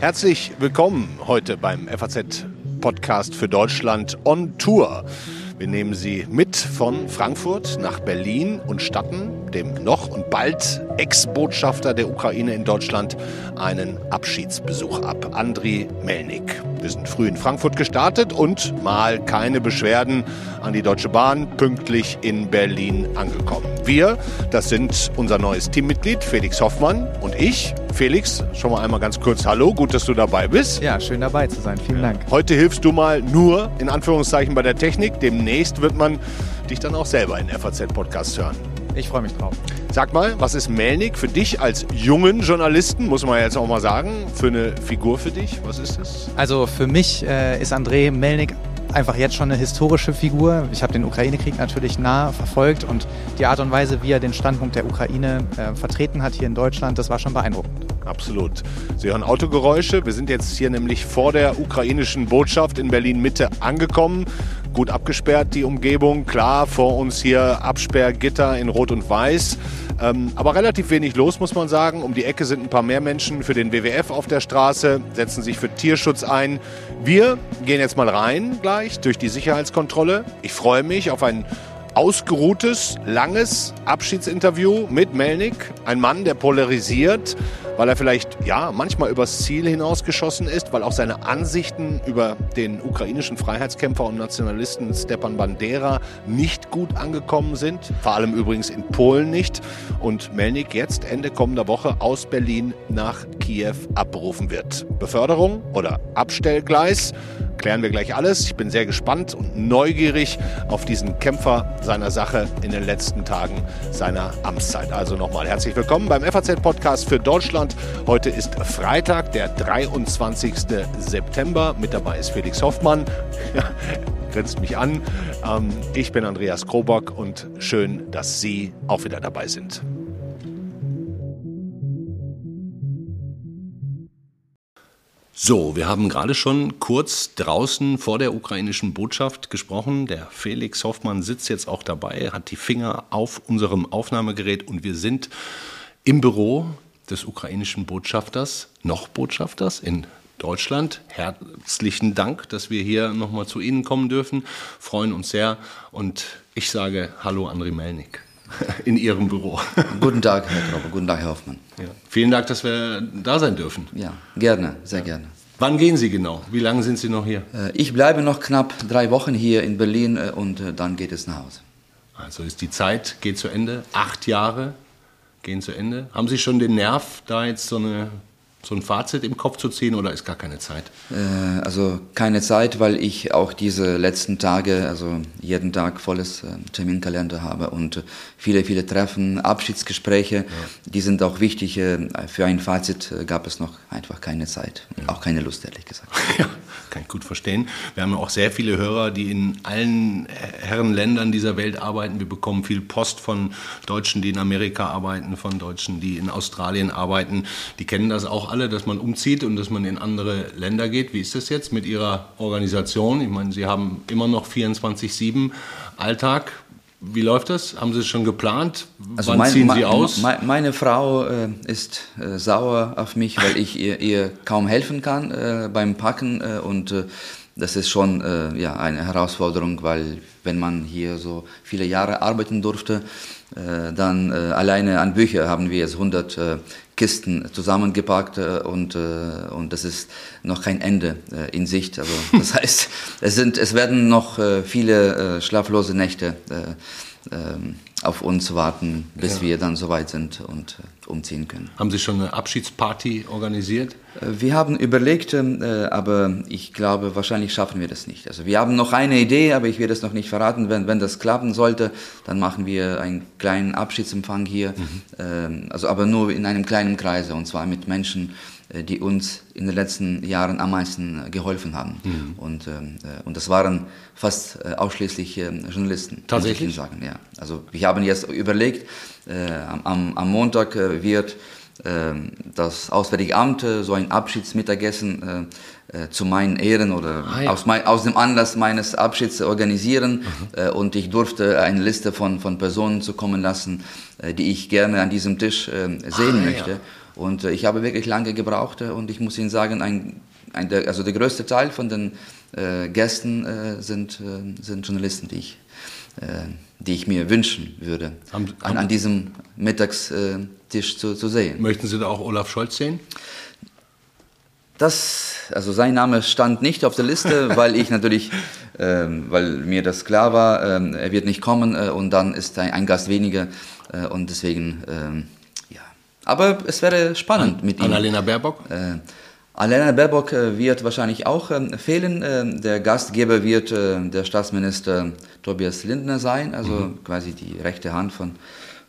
Herzlich willkommen heute beim FAZ Podcast für Deutschland on Tour. Wir nehmen Sie mit von Frankfurt nach Berlin und statten dem noch und bald Ex-Botschafter der Ukraine in Deutschland einen Abschiedsbesuch ab. Andriy Melnik. Wir sind früh in Frankfurt gestartet und mal keine Beschwerden an die Deutsche Bahn, pünktlich in Berlin angekommen. Wir, das sind unser neues Teammitglied Felix Hoffmann und ich. Felix, schon mal einmal ganz kurz Hallo, gut, dass du dabei bist. Ja, schön dabei zu sein. Vielen Dank. Heute hilfst du mal nur in Anführungszeichen bei der Technik. Demnächst wird man dich dann auch selber in FAZ-Podcast hören. Ich freue mich drauf. Sag mal, was ist Melnik für dich als jungen Journalisten, muss man jetzt auch mal sagen, für eine Figur für dich? Was ist das? Also für mich äh, ist Andrei Melnik einfach jetzt schon eine historische Figur. Ich habe den Ukraine-Krieg natürlich nah verfolgt und die Art und Weise, wie er den Standpunkt der Ukraine äh, vertreten hat hier in Deutschland, das war schon beeindruckend. Absolut. Sie hören Autogeräusche. Wir sind jetzt hier nämlich vor der ukrainischen Botschaft in Berlin-Mitte angekommen. Gut abgesperrt die Umgebung. Klar, vor uns hier Absperrgitter in Rot und Weiß. Ähm, aber relativ wenig los, muss man sagen. Um die Ecke sind ein paar mehr Menschen für den WWF auf der Straße, setzen sich für Tierschutz ein. Wir gehen jetzt mal rein gleich durch die Sicherheitskontrolle. Ich freue mich auf ein ausgeruhtes, langes Abschiedsinterview mit Melnik. Ein Mann, der polarisiert, weil er vielleicht ja manchmal übers Ziel hinausgeschossen ist, weil auch seine Ansichten über den ukrainischen Freiheitskämpfer und Nationalisten Stepan Bandera nicht gut angekommen sind, vor allem übrigens in Polen nicht und Melnik jetzt Ende kommender Woche aus Berlin nach Kiew abberufen wird. Beförderung oder Abstellgleis klären wir gleich alles. Ich bin sehr gespannt und neugierig auf diesen Kämpfer seiner Sache in den letzten Tagen seiner Amtszeit. Also nochmal herzlich willkommen beim FAZ-Podcast für Deutschland. Heute ist Freitag, der 23. September. Mit dabei ist Felix Hoffmann. Grinst mich an. Ähm, ich bin Andreas Krobock und schön, dass Sie auch wieder dabei sind. So, wir haben gerade schon kurz draußen vor der ukrainischen Botschaft gesprochen. Der Felix Hoffmann sitzt jetzt auch dabei, hat die Finger auf unserem Aufnahmegerät und wir sind im Büro des ukrainischen Botschafters, noch Botschafters in Deutschland. Herzlichen Dank, dass wir hier nochmal zu Ihnen kommen dürfen. Freuen uns sehr und ich sage Hallo André Melnik in Ihrem Büro. Guten Tag, Herr Trauber. Guten Tag, Herr Hoffmann. Ja. Vielen Dank, dass wir da sein dürfen. Ja, gerne, sehr ja. gerne. Wann gehen Sie genau? Wie lange sind Sie noch hier? Äh, ich bleibe noch knapp drei Wochen hier in Berlin äh, und äh, dann geht es nach Hause. Also ist die Zeit, geht zu Ende. Acht Jahre gehen zu Ende. Haben Sie schon den Nerv, da jetzt so eine so ein Fazit im Kopf zu ziehen oder ist gar keine Zeit? Äh, also keine Zeit, weil ich auch diese letzten Tage, also jeden Tag volles äh, Terminkalender habe und äh, viele, viele Treffen, Abschiedsgespräche, ja. die sind auch wichtig. Äh, für ein Fazit äh, gab es noch einfach keine Zeit, ja. auch keine Lust, ehrlich gesagt. Ja, kann ich gut verstehen. Wir haben ja auch sehr viele Hörer, die in allen Herrenländern dieser Welt arbeiten. Wir bekommen viel Post von Deutschen, die in Amerika arbeiten, von Deutschen, die in Australien arbeiten. Die kennen das auch alle, dass man umzieht und dass man in andere Länder geht. Wie ist das jetzt mit Ihrer Organisation? Ich meine, Sie haben immer noch 24-7 Alltag. Wie läuft das? Haben Sie es schon geplant? Also Wann mein, ziehen Sie aus? Meine, meine Frau äh, ist äh, sauer auf mich, weil ich ihr, ihr kaum helfen kann äh, beim Packen äh, und äh, das ist schon äh, ja, eine Herausforderung, weil wenn man hier so viele Jahre arbeiten durfte, dann alleine an Bücher haben wir jetzt 100 äh, Kisten zusammengepackt äh, und, äh, und das ist noch kein Ende in Sicht. Also das heißt, es, sind, es werden noch viele schlaflose Nächte ähm, auf uns warten, bis ja. wir dann soweit sind und äh, umziehen können. Haben Sie schon eine Abschiedsparty organisiert? Äh, wir haben überlegt, äh, aber ich glaube, wahrscheinlich schaffen wir das nicht. Also wir haben noch eine Idee, aber ich werde es noch nicht verraten. Wenn, wenn das klappen sollte, dann machen wir einen kleinen Abschiedsempfang hier, mhm. ähm, also aber nur in einem kleinen Kreise und zwar mit Menschen, die uns in den letzten Jahren am meisten äh, geholfen haben. Mhm. Und, ähm, äh, und das waren fast ausschließlich Journalisten. Tatsächlich? Sagen, ja. Also wir haben jetzt überlegt, am, am Montag wird ähm, das Auswärtige Amt so ein Abschiedsmittagessen äh, zu meinen Ehren oder ah, ja. aus, mein, aus, dem Anlass meines Abschieds organisieren. Mhm. und ich durfte eine Liste von, von Personen zukommen lassen, die ich gerne an diesem Tisch sehen ah, möchte. Ja. Und ich habe wirklich lange gebraucht und ich muss Ihnen sagen, ein, ein, also der größte Teil von den Gästen sind, sind Journalisten, die ich die ich mir wünschen würde, haben, an, an, diesem Mittagstisch zu, zu, sehen. Möchten Sie da auch Olaf Scholz sehen? Das, also sein Name stand nicht auf der Liste, weil ich natürlich, ähm, weil mir das klar war, ähm, er wird nicht kommen äh, und dann ist ein, ein Gast weniger äh, und deswegen, ähm. Aber es wäre spannend an, mit ihm. Annalena Baerbock? Äh, Annalena Baerbock äh, wird wahrscheinlich auch ähm, fehlen. Ähm, der Gastgeber wird äh, der Staatsminister Tobias Lindner sein, also mhm. quasi die rechte Hand von,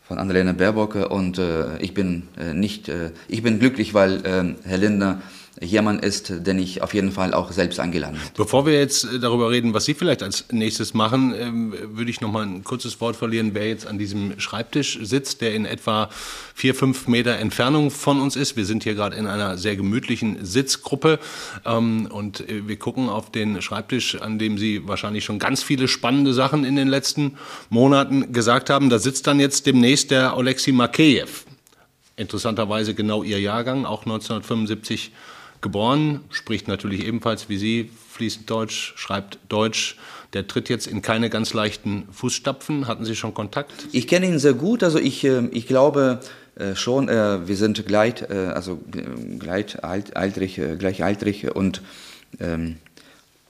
von Annalena Baerbock. Und äh, ich bin nicht, ich bin glücklich, weil ähm, Herr Lindner jemand ist, den ich auf jeden Fall auch selbst eingeladen. Bevor wir jetzt äh, darüber reden, was Sie vielleicht als nächstes machen, ähm, würde ich noch mal ein kurzes Wort verlieren, wer jetzt an diesem Schreibtisch sitzt, der in etwa vier, fünf Meter Entfernung von uns ist. Wir sind hier gerade in einer sehr gemütlichen Sitzgruppe ähm, und äh, wir gucken auf den Schreibtisch, an dem Sie wahrscheinlich schon ganz viele spannende Sachen in den letzten Monaten gesagt haben. Da sitzt dann jetzt demnächst der Oleksiy Makeyev. Interessanterweise genau Ihr Jahrgang, auch 1975 geboren, spricht natürlich ebenfalls wie Sie fließend Deutsch, schreibt Deutsch. Der tritt jetzt in keine ganz leichten Fußstapfen. Hatten Sie schon Kontakt? Ich kenne ihn sehr gut. Also ich, äh, ich glaube äh, schon, äh, wir sind gleich, also gleich altrig, gleichaltrig und, ähm,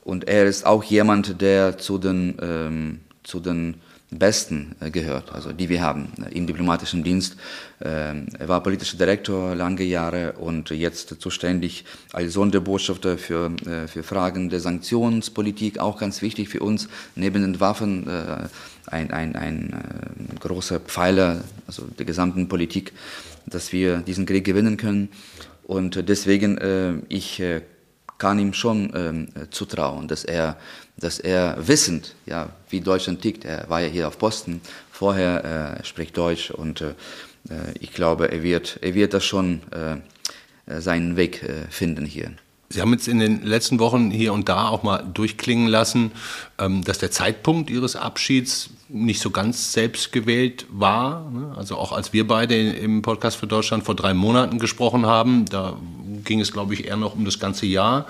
und er ist auch jemand, der zu den, ähm, zu den besten äh, gehört, also die wir haben äh, im diplomatischen Dienst. Ähm, er war politischer Direktor lange Jahre und jetzt zuständig als Sonderbotschafter für, äh, für Fragen der Sanktionspolitik, auch ganz wichtig für uns, neben den Waffen ein, ein, ein großer Pfeiler also der gesamten Politik, dass wir diesen Krieg gewinnen können. Und deswegen, ich kann ihm schon ähm, zutrauen, dass er, dass er wissend, ja, wie Deutschland tickt, er war ja hier auf Posten, vorher äh, spricht Deutsch und äh, ich glaube, er wird, er wird das schon äh, seinen Weg äh, finden hier. Sie haben jetzt in den letzten Wochen hier und da auch mal durchklingen lassen, ähm, dass der Zeitpunkt Ihres Abschieds nicht so ganz selbst gewählt war. Ne? Also auch als wir beide im Podcast für Deutschland vor drei Monaten gesprochen haben, da ging es, glaube ich, eher noch um das ganze Jahr.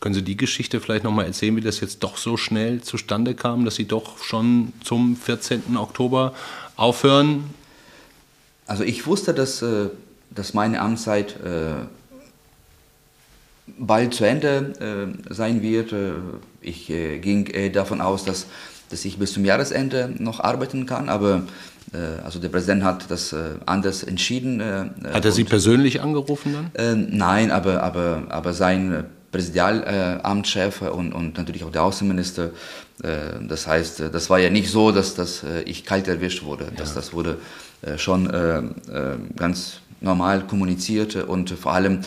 Können Sie die Geschichte vielleicht noch mal erzählen, wie das jetzt doch so schnell zustande kam, dass Sie doch schon zum 14. Oktober aufhören? Also ich wusste, dass, äh, dass meine Amtszeit äh, bald zu Ende äh, sein wird. Ich ging davon aus, dass, dass ich bis zum Jahresende noch arbeiten kann, aber also der Präsident hat das anders entschieden. Hat er Sie persönlich angerufen dann? nein, aber, aber, aber sein Präsidialamtschef und, und natürlich auch der Außenminister. das heißt, das war ja nicht so, dass, dass ich kalt erwischt wurde. Ja. Das, das wurde schon ganz normal kommuniziert und vor allem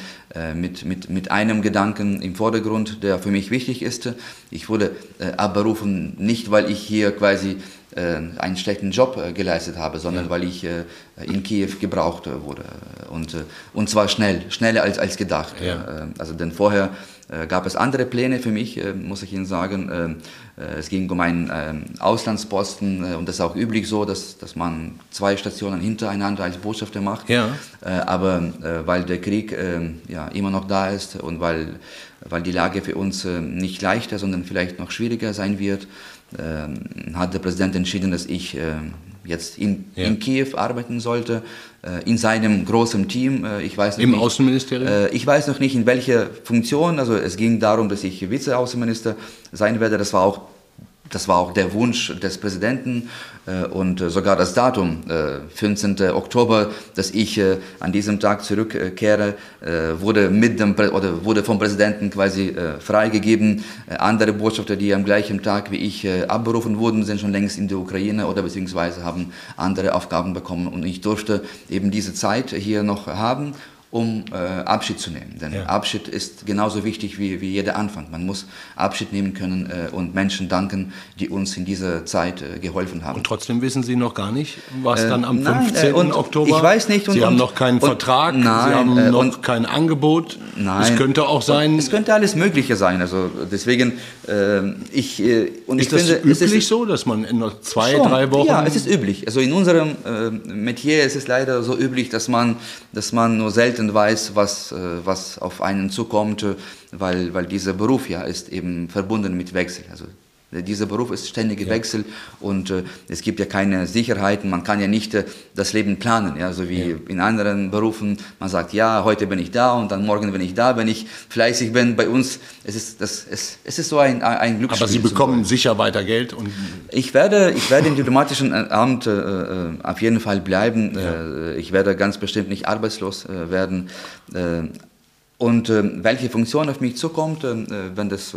mit, mit, mit einem Gedanken im Vordergrund, der für mich wichtig ist. Ich wurde abberufen, nicht weil ich hier quasi äh, einen schlechten Job äh, geleistet habe, sondern ja. weil ich äh, in Kiew gebraucht wurde. Und, und zwar schnell, schneller als, als gedacht. Ja. Also denn vorher gab es andere Pläne für mich, muss ich Ihnen sagen. Es ging um einen Auslandsposten und das ist auch üblich so, dass, dass man zwei Stationen hintereinander als Botschafter macht. Ja. Aber weil der Krieg ja, immer noch da ist und weil, weil die Lage für uns nicht leichter, sondern vielleicht noch schwieriger sein wird, hat der Präsident entschieden, dass ich äh, jetzt in, ja. in Kiew arbeiten sollte, äh, in seinem großen Team. Äh, ich weiß noch Im nicht, Außenministerium? ich weiß noch nicht, in welcher Funktion. Also es ging darum, dass ich Vizeaußenminister sein werde. Das war auch das war auch der Wunsch des Präsidenten äh, und äh, sogar das Datum, äh, 15. Oktober, dass ich äh, an diesem Tag zurückkehre, äh, wurde, mit dem, oder wurde vom Präsidenten quasi äh, freigegeben. andere Botschafter, die am gleichen Tag wie ich abberufen wurden, sind schon längst in der Ukraine oder beziehungsweise haben andere Aufgaben bekommen. Und ich durfte eben diese Zeit hier noch haben um äh, Abschied zu nehmen. Denn ja. Abschied ist genauso wichtig wie, wie jeder Anfang. Man muss Abschied nehmen können äh, und Menschen danken, die uns in dieser Zeit äh, geholfen haben. Und trotzdem wissen Sie noch gar nicht, was dann am nein, 15. Und Oktober... Ich weiß nicht. Und, Sie haben noch keinen und, Vertrag, nein, Sie haben noch und, kein Angebot. Nein. Es könnte auch sein... Es könnte alles Mögliche sein. Also deswegen, ich... und ist ich das finde, üblich ist, so, dass man in noch zwei, schon, drei Wochen... Ja, es ist üblich. Also in unserem Metier ist es leider so üblich, dass man, dass man nur selten weiß, was, äh, was auf einen zukommt, weil, weil dieser Beruf ja ist eben verbunden mit Wechsel. Also dieser Beruf ist ständige ja. Wechsel und äh, es gibt ja keine Sicherheiten. Man kann ja nicht äh, das Leben planen, ja, so wie ja. in anderen Berufen. Man sagt, ja, heute bin ich da und dann morgen bin ich da, wenn ich fleißig bin. Bei uns es ist das, es, es ist so ein, ein Glücksspiel. Aber Sie bekommen sicher weiter Geld und ich werde, ich werde im diplomatischen äh, Amt äh, äh, auf jeden Fall bleiben. Ja. Äh, ich werde ganz bestimmt nicht arbeitslos werden. Und welche Funktion auf mich zukommt, wenn das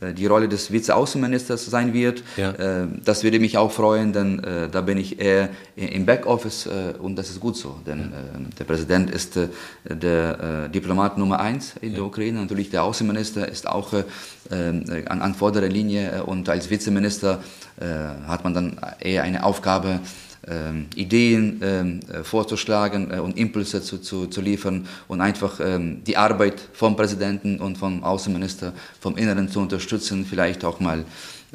die Rolle des Vize-Außenministers sein wird, ja. Äh, das würde mich auch freuen, denn äh, da bin ich eher im Backoffice äh, und das ist gut so, denn der Präsident ist der Diplomat Nummer eins in ja. der Ukraine, natürlich der Außenminister ist auch an, an vorderer Linie und als Vizeminister hat man dann eher eine Aufgabe, ähm, Ideen ähm, äh, vorzuschlagen äh, und Impulse zu, zu, zu liefern und einfach ähm, die Arbeit vom Präsidenten und vom Außenminister vom Inneren zu unterstützen, vielleicht auch mal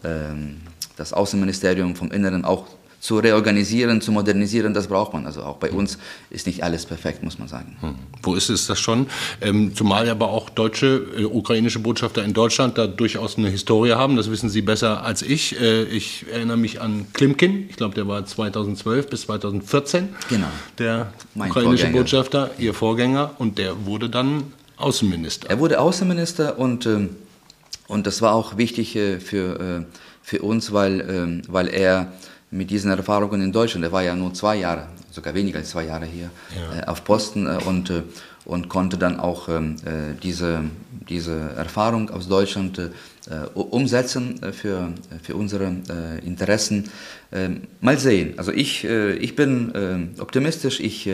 ähm, das Außenministerium vom Inneren auch zu reorganisieren, zu modernisieren, das braucht man. Also auch bei uns ist nicht alles perfekt, muss man sagen. Hm. Wo ist es das schon? Ähm, zumal aber auch deutsche, äh, ukrainische Botschafter in Deutschland da durchaus eine Historie haben. Das wissen Sie besser als ich. Äh, ich erinnere mich an Klimkin. Ich glaube, der war 2012 bis 2014 genau. der mein ukrainische Vorgänger. Botschafter, Ihr Vorgänger. Und der wurde dann Außenminister. Er wurde Außenminister und, äh, und das war auch wichtig äh, für, äh, für uns, weil, ähm, weil er mit diesen Erfahrungen in Deutschland. Er war ja nur zwei Jahre, sogar weniger als zwei Jahre hier ja. äh, auf Posten äh, und, äh, und konnte dann auch ähm, äh, diese, diese Erfahrung aus Deutschland äh, umsetzen äh, für, für unsere Interessen. Ähm, mal sehen. Also ich, ich bin optimistisch. Ich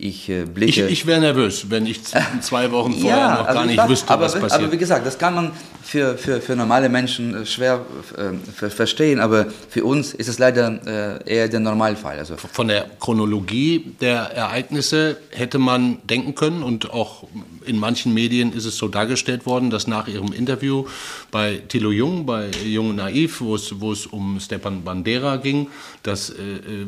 ich äh, blicke. Ich, ich wäre nervös, wenn ich zwei Wochen vorher ja, noch also gar nicht war, wüsste, aber, was passiert. Aber wie gesagt, das kann man für, für, für normale Menschen äh, schwer äh, verstehen, aber für uns ist es leider äh, eher der Normalfall. Also Von der Chronologie der Ereignisse hätte man denken können und auch in manchen Medien ist es so dargestellt worden, dass nach ihrem Interview bei Thilo Jung, bei Jung Naiv, wo es, wo es um Stepan Bandera ging, dass äh, äh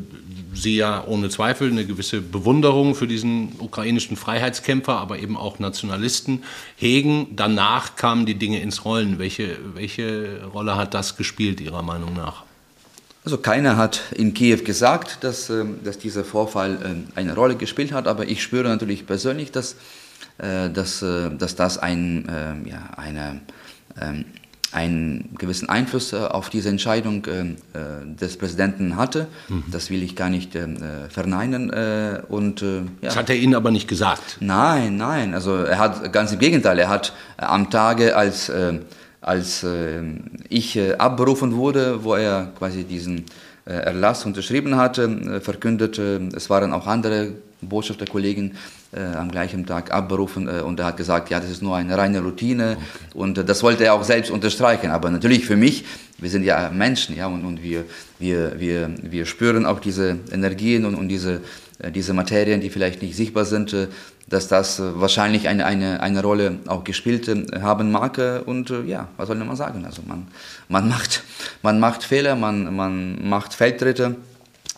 sie ja ohne Zweifel eine gewisse Bewunderung für diesen ukrainischen Freiheitskämpfer, aber eben auch Nationalisten hegen. Danach kamen die Dinge ins Rollen. Welche, welche Rolle hat das gespielt, Ihrer Meinung nach? Also keiner hat in Kiew gesagt, dass, ähm, dass dieser Vorfall ähm, eine Rolle gespielt hat, aber ich spüre natürlich persönlich, dass, äh, dass, äh, dass das ein, ähm, ja, eine einen gewissen Einfluss äh, auf diese Entscheidung äh, äh, des Präsidenten hatte. Mhm. Das will ich gar nicht verneinen. Und, ja. Das hat er Ihnen aber nicht gesagt? Nein, nein. Also er hat ganz im Gegenteil. Er hat am Tage, als, als ich abberufen wurde, wo er quasi diesen Erlass unterschrieben hatte, verkündet, es waren auch andere Botschafterkollegen äh, am gleichen Tag abberufen äh, und er hat gesagt, ja, das ist nur eine reine Routine okay. und äh, das wollte er auch selbst unterstreichen. Aber natürlich für mich, wir sind ja Menschen, ja, und, und wir, wir, wir, wir spüren auch diese Energien und, und diese, äh, diese Materien, die vielleicht nicht sichtbar sind, äh, dass das äh, wahrscheinlich eine, eine, eine Rolle auch gespielt haben mag. Und ja, was soll man sagen? Also man, man, macht, man macht Fehler, man, man macht Feldtritte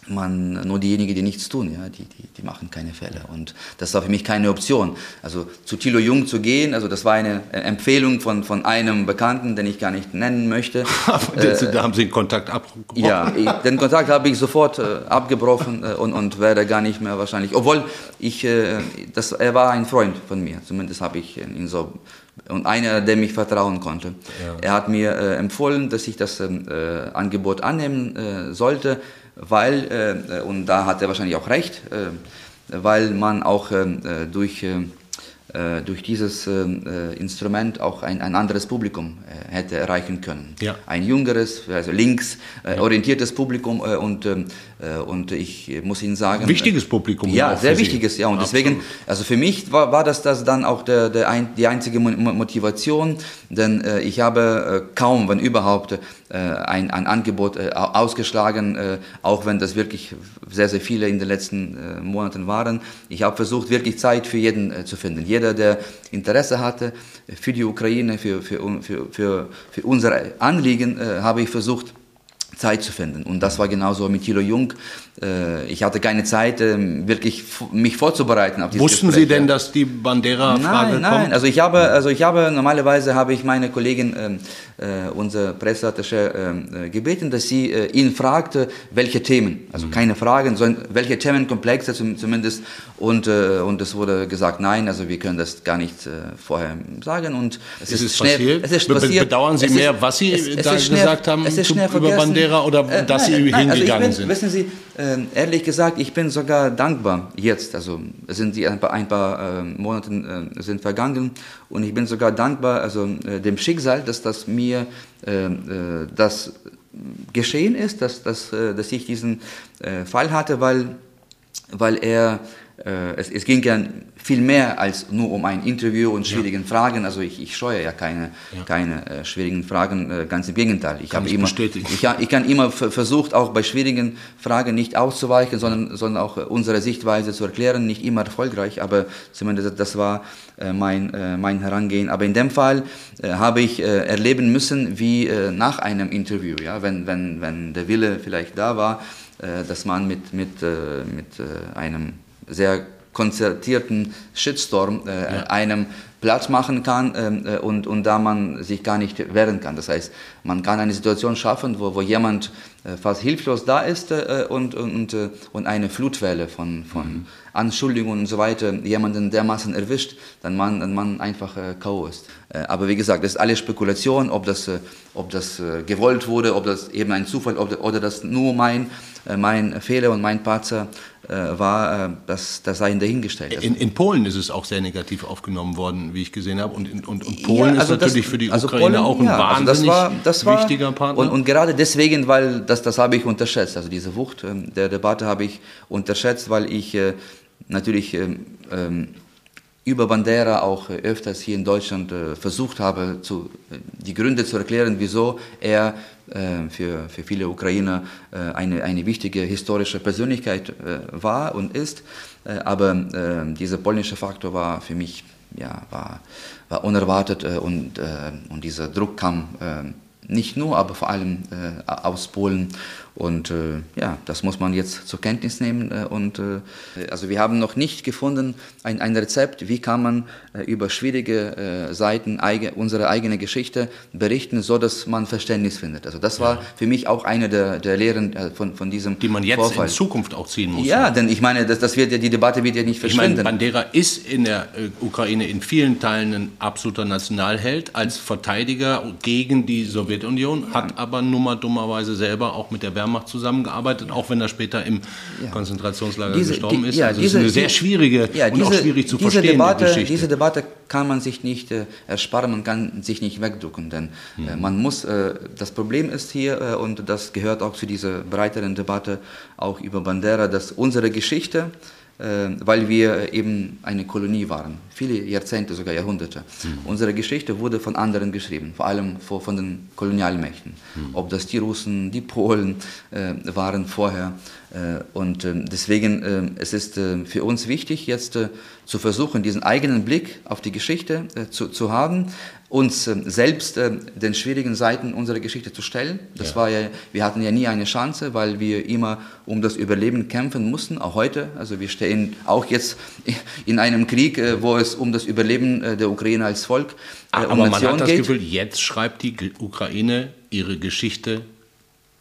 man, nur diejenigen, die nichts tun, ja, die, die, die machen keine Fälle. Und das war für mich keine Option. Also zu Thilo Jung zu gehen, also das war eine Empfehlung von, von einem Bekannten, den ich gar nicht nennen möchte. äh, da haben Sie den Kontakt abgebrochen? Ja, ich, den Kontakt habe ich sofort äh, abgebrochen äh, und, und werde gar nicht mehr wahrscheinlich, obwohl ich, äh, das, er war ein Freund von mir, zumindest habe ich ihn so und einer, der mich vertrauen konnte. Ja. Er hat mir äh, empfohlen, dass ich das ähm, äh, Angebot annehmen äh, sollte weil, äh, und da hat er wahrscheinlich auch recht, äh, weil man auch ähm, äh, durch äh, durch dieses äh, Instrument auch ein, ein anderes Publikum äh, hätte erreichen können. Ja. Ein jüngeres, also links äh, orientiertes Publikum äh, und, ähm, äh, und ich muss Ihnen sagen... Wichtiges Publikum. Ja, sehr wichtiges, ja. Und Absolut. deswegen, also für mich war, war das, das dann auch der, der ein, die einzige Motivation, denn ich habe kaum, wenn überhaupt, ein, ein Angebot ausgeschlagen, auch wenn das wirklich sehr, sehr viele in den letzten Monaten waren. Ich habe versucht, wirklich Zeit für jeden zu finden. Jeder der Interesse hatte für die Ukraine, für, für, für, für, für unser Anliegen, äh, habe ich versucht, Zeit zu finden. Und das war genauso mit Thilo Jung. Äh, ich hatte keine Zeit, ähm, wirklich mich vorzubereiten auf dieses Wussten Gespräch. Sie denn, dass die Bandera-Frage kommt? Nein, nein. Also ich habe, also ich habe normalerweise habe ich meine Kollegin ähm, äh, unser Presseattaché äh, gebeten, dass sie äh, ihn fragte, welche Themen, also mhm. keine Fragen, sondern welche Themenkomplexe zumindest. Und, äh, und es wurde gesagt, nein, also wir können das gar nicht äh, vorher sagen. Und es ist, ist, schnell, passiert? Es ist passiert. Bedauern Sie es mehr, was Sie es, es da gesagt haben es ist schnell über Bandera oder äh, dass nein, Sie nein, hingegangen also bin, sind? Wissen Sie, ehrlich gesagt, ich bin sogar dankbar jetzt. Also sind die ein paar, ein paar Monate sind vergangen und ich bin sogar dankbar, also dem Schicksal, dass das mir äh, äh, das geschehen ist, dass, dass, äh, dass ich diesen Fall hatte, weil, weil er, es, es ging ja viel mehr als nur um ein Interview und schwierigen ja. Fragen. Also ich, ich scheue ja keine, ja. keine äh, schwierigen Fragen, äh, ganz im Gegenteil. Ich, habe immer, ich, ich kann immer versucht, auch bei schwierigen Fragen nicht auszuweichen, sondern, sondern auch unsere Sichtweise zu erklären. Nicht immer erfolgreich, aber zumindest das war äh, mein, äh, mein Herangehen. Aber in dem Fall äh, habe ich äh, erleben müssen, wie nach einem Interview, ja, wenn, wenn, wenn der Wille vielleicht da war, dass man mit, mit, mit einem sehr konzertierten Shitstorm äh, ja. einem Platz machen kann ähm, äh, und, und da man sich gar nicht wehren kann. Das heißt, man kann eine Situation schaffen, wo, wo jemand äh, fast hilflos da ist äh, und, und, äh, und eine Flutwelle von, von mhm. Anschuldigungen und so weiter jemanden dermaßen erwischt, dann man, dann man einfach äh, K.O. ist. Äh, aber wie gesagt, das ist alles Spekulation, ob das, ob das gewollt wurde, ob das eben ein Zufall ob, oder das nur mein, mein Fehler und mein Patzer war, äh, das, das sei dahingestellt. In, in, Polen ist es auch sehr negativ aufgenommen worden, wie ich gesehen habe. Und, und, und Polen ja, also ist natürlich das, für die also Ukraine Polen, auch ein ja, wahnsinnig also das war, das war, wichtiger Partner. Und, und, gerade deswegen, weil das, das habe ich unterschätzt. Also diese Wucht ähm, der Debatte habe ich unterschätzt, weil ich äh, natürlich ähm, ähm, über Bandera auch öfters hier in Deutschland äh, versucht habe, zu, die Gründe zu erklären, wieso er äh, für, für viele Ukrainer äh, eine, eine wichtige historische Persönlichkeit äh, war und ist. Äh, aber äh, dieser polnische Faktor war für mich ja, war, war unerwartet und, und dieser Druck kam nicht nur, aber vor allem aus Polen. Und äh, ja, das muss man jetzt zur Kenntnis nehmen. Äh, und äh, also wir haben noch nicht gefunden ein, ein Rezept, wie kann man äh, über schwierige äh, Seiten eige, unsere eigene Geschichte berichten, so dass man Verständnis findet. Also das war ja. für mich auch eine der, der Lehren äh, von, von diesem Die man jetzt Vorfall. in Zukunft auch ziehen muss. Ja, denn ich meine, das, das wird ja, die Debatte wird ja nicht verschwinden. Ich meine, Bandera ist in der Ukraine in vielen Teilen ein absoluter Nationalheld als Verteidiger gegen die Sowjetunion, hat ja. aber nummer dummerweise selber auch mit der Werbung Wehrmacht zusammengearbeitet, auch wenn er später im ja. Konzentrationslager diese, gestorben die, ist. Ja, also diese, es ist eine sehr schwierige ja, diese, und auch schwierig zu diese Debatte, Geschichte. Diese Debatte kann man sich nicht äh, ersparen, man kann sich nicht wegducken, denn äh, mhm. man muss, äh, das Problem ist hier, äh, und das gehört auch zu dieser breiteren Debatte, auch über Bandera, dass unsere Geschichte, weil wir eben eine Kolonie waren, viele Jahrzehnte, sogar Jahrhunderte. Mhm. Unsere Geschichte wurde von anderen geschrieben, vor allem von den Kolonialmächten. Mhm. Ob das die Russen, die Polen äh, waren vorher. Äh, und ähm, deswegen äh, es ist es für uns wichtig, jetzt zu versuchen, diesen eigenen Blick auf die Geschichte zu, zu haben uns ähm, selbst ähm, den schwierigen Seiten unserer Geschichte zu stellen. Das ja. war ja, wir hatten ja nie eine Chance, weil wir immer um das Überleben kämpfen mussten, auch heute. Also wir stehen auch jetzt in einem Krieg, äh, wo es um das Überleben äh, der Ukraine als Volk äh, um Aber Nation man hat das geht. Gefühl, jetzt schreibt die Ukraine ihre Geschichte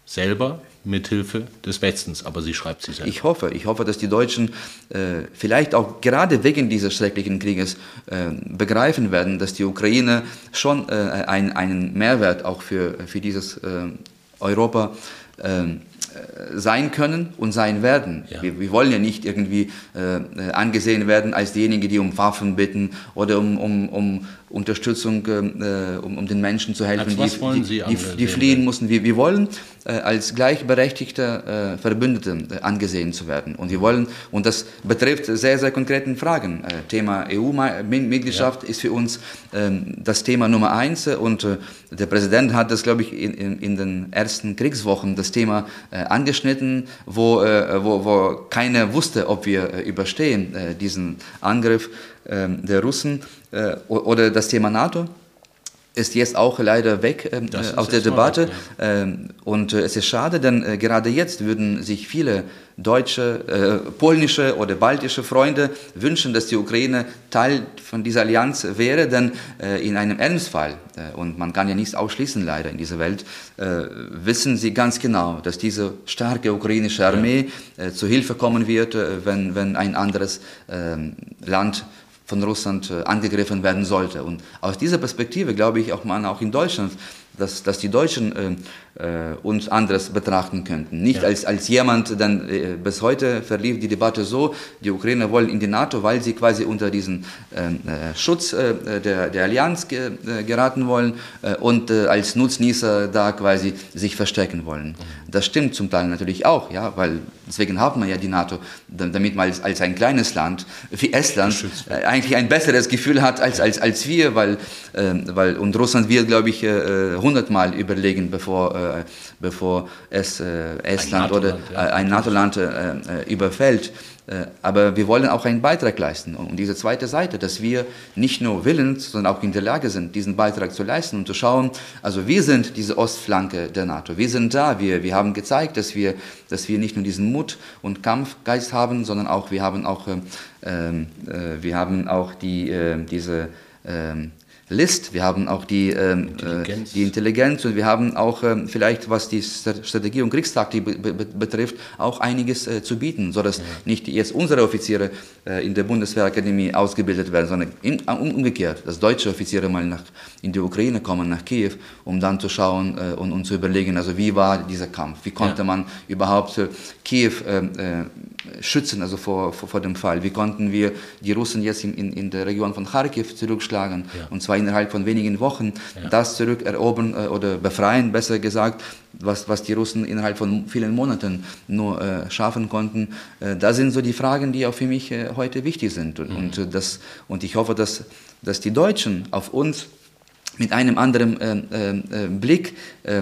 selber mithilfe des Westens, aber sie schreibt sie selbst. Ich hoffe, ich hoffe, dass die Deutschen äh, vielleicht auch gerade wegen dieses schrecklichen Krieges äh, begreifen werden, dass die Ukraine schon äh, ein, einen Mehrwert auch für, für dieses äh, Europa äh, sein können und sein werden. Ja. Wir, wir, wollen ja nicht irgendwie äh, angesehen werden als diejenigen, die um Waffen bitten oder um, um, um Unterstützung, äh, um, um den Menschen zu helfen, die, die, die, die, fliehen mussten. Wir, wir wollen äh, als gleichberechtigte äh, Verbündete äh, angesehen zu werden. Und wir wollen, und das betrifft sehr, sehr konkreten Fragen. Äh, Thema EU-Mitgliedschaft ja. ist für uns ähm, das Thema Nummer eins. Und äh, der Präsident hat das, glaube ich, in, in, in, den ersten Kriegswochen das Thema angeschnitten, wo, wo, wo keiner wusste, ob wir überstehen diesen Angriff ähm, der Russen äh, oder das Thema NATO ist jetzt auch leider weg äh, aus der Debatte. Weg, ja. ähm, und äh, es ist schade, denn äh, gerade jetzt würden sich viele deutsche, äh, polnische oder baltische Freunde wünschen, dass die Ukraine Teil von dieser Allianz wäre, denn äh, in einem Ernstfall, äh, und man kann ja nichts ausschließen leider in dieser Welt, wissen sie ganz genau, dass diese starke ukrainische Armee ja. zu Hilfe kommen wird, wenn, wenn ein anderes ähm, Land von Russland äh, angegriffen werden sollte. Und aus dieser Perspektive glaube ich auch man auch in Deutschland, dass, dass die Deutschen äh, äh, uns anderes betrachten könnten. Nicht ja. als, als jemand, denn äh, bis heute verlief die Debatte so, die Ukrainer wollen in die NATO, weil sie quasi unter diesen ähm, äh, Schutz äh, der, der Allianz ge, äh, geraten wollen äh, und als Nutznießer da quasi sich verstecken wollen. Mhm. Das stimmt zum Teil natürlich auch, ja, weil deswegen haben wir ja die NATO, damit man als, als ein kleines Land wie Estland eigentlich ein besseres Gefühl hat als, als, als wir, weil, ähm, weil und Russland wird, glaube ich, hundertmal überlegen, bevor äh, bevor es äh, Estland ein oder ja. ein NATO-Land äh, überfällt. Aber wir wollen auch einen Beitrag leisten. Und diese zweite Seite, dass wir nicht nur willens, sondern auch in der Lage sind, diesen Beitrag zu leisten und zu schauen, also wir sind diese Ostflanke der NATO. Wir sind da. Wir, wir haben gezeigt, dass wir, dass wir nicht nur diesen Mut und Kampfgeist haben, sondern auch, wir haben auch, äh, äh, wir haben auch die, äh, diese, ähm, List, wir haben auch die, ähm, Intelligenz. Äh, die Intelligenz und wir haben auch ähm, vielleicht, was die Strategie und Kriegstaktik be be betrifft, auch einiges äh, zu bieten, sodass ja. nicht jetzt unsere Offiziere äh, in der Bundeswehrakademie ausgebildet werden, sondern in, umgekehrt, dass deutsche Offiziere mal nach, in die Ukraine kommen, nach Kiew, um dann zu schauen äh, und, und, zu überlegen, also wie war dieser Kampf, wie konnte ja. man überhaupt äh, Kiew ähm, äh, schützen, also vor, vor, vor, dem Fall. Wie konnten wir die Russen jetzt in, in, in der Region von Kharkiv zurückschlagen, ja. und zwar innerhalb von wenigen Wochen, ja. das zurückerobern äh, oder befreien, besser gesagt, was, was die Russen innerhalb von vielen Monaten nur äh, schaffen konnten. Äh, das sind so die Fragen, die auch für mich äh, heute wichtig sind. Und, mhm. und, äh, das, und ich hoffe, dass, dass die Deutschen auf uns mit einem anderen äh, äh, Blick äh,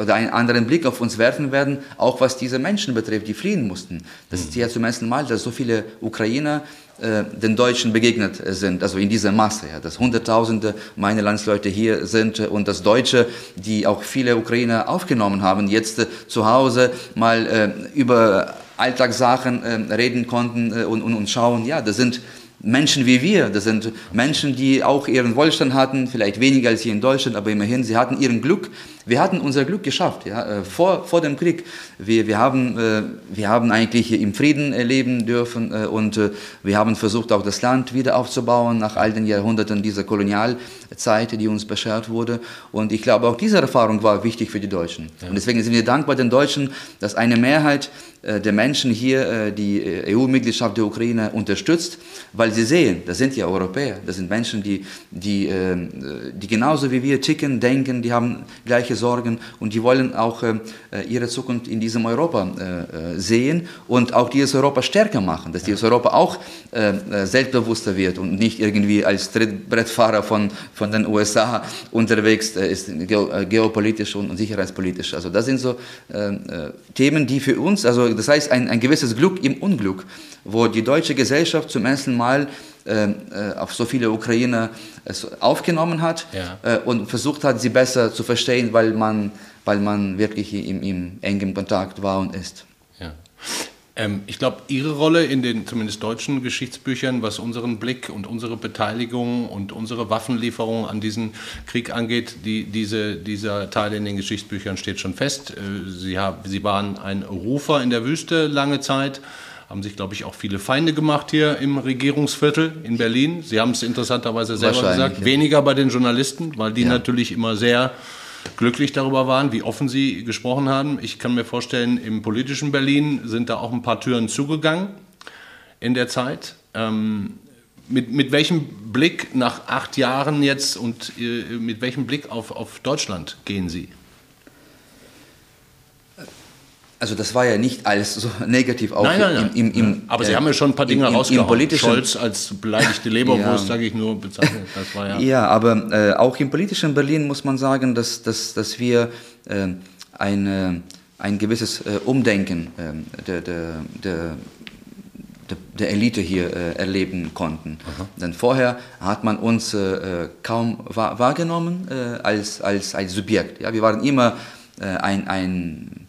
oder einen anderen Blick auf uns werfen werden, auch was diese Menschen betrifft, die fliehen mussten. Das ist ja zum ersten Mal, dass so viele Ukrainer äh, den Deutschen begegnet sind, also in dieser Masse, ja, dass Hunderttausende meine Landsleute hier sind und dass Deutsche, die auch viele Ukrainer aufgenommen haben, jetzt äh, zu Hause mal äh, über Alltagssachen äh, reden konnten äh, und, und, und schauen, ja, das sind Menschen wie wir, das sind Menschen, die auch ihren Wohlstand hatten, vielleicht weniger als hier in Deutschland, aber immerhin, sie hatten ihren Glück. Wir hatten unser Glück geschafft, ja, äh, vor, vor dem Krieg. Wir, wir, haben, äh, wir haben eigentlich im Frieden leben dürfen äh, und wir haben versucht, auch das Land wieder aufzubauen nach all den Jahrhunderten dieser Kolonialzeit, die uns beschert wurde. Und ich glaube, auch diese Erfahrung war wichtig für die Deutschen. Ja. Und deswegen sind wir dankbar den Deutschen, dass eine Mehrheit der Menschen hier die EU-Mitgliedschaft der Ukraine unterstützt, weil sie sehen, das sind ja Europäer, das sind Menschen, die, die, ähm, die genauso wie wir ticken, denken, die haben gleiche Sorgen und die wollen auch äh, ihre Zukunft in diesem Europa äh, äh, sehen und auch dieses Europa stärker machen, dass dieses Europa auch selbstbewusster wird und nicht irgendwie als Trittbrettfahrer von, von den USA unterwegs ist, geopolitisch und sicherheitspolitisch. Also das sind so Themen, die für uns, also das heißt ein, ein gewisses Glück im Unglück, wo die deutsche Gesellschaft zum ersten Mal auf so viele Ukrainer aufgenommen hat ja. äh, und versucht hat, sie besser zu verstehen, weil man, weil man wirklich im, im engen Kontakt war und ist. Ja. Ähm, ich glaube, Ihre Rolle in den zumindest deutschen Geschichtsbüchern, was unseren Blick und unsere Beteiligung und unsere Waffenlieferung an diesen Krieg angeht, die, diese, dieser Teil in den Geschichtsbüchern steht schon fest. Äh, Sie, haben, Sie waren ein Rufer in der Wüste lange Zeit haben sich, glaube ich, auch viele Feinde gemacht hier im Regierungsviertel in Berlin. Sie haben es interessanterweise selber gesagt, weniger bei den Journalisten, weil die ja. natürlich immer sehr glücklich darüber waren, wie offen Sie gesprochen haben. Ich kann mir vorstellen, im politischen Berlin sind da auch ein paar Türen zugegangen in der Zeit. Ähm, mit, mit welchem Blick nach acht Jahren jetzt und äh, mit welchem Blick auf, auf Deutschland gehen Sie? Also das war ja nicht alles so negativ auch nein, nein, nein. Im, im, im, Aber Sie äh, haben ja schon ein paar Dinge im, rausgehauen. Im Scholz als beleidigte Leberwurst, ja. sage ich nur, bezeichnet. Das war ja, ja aber äh, auch im politischen Berlin muss man sagen, dass, dass, dass wir äh, eine, ein gewisses äh, Umdenken ähm, der, der, der der Elite hier äh, erleben konnten. Aha. Denn vorher hat man uns kaum wahrgenommen als, als, als Subjekt. Ja? Wir waren immer ein, ein,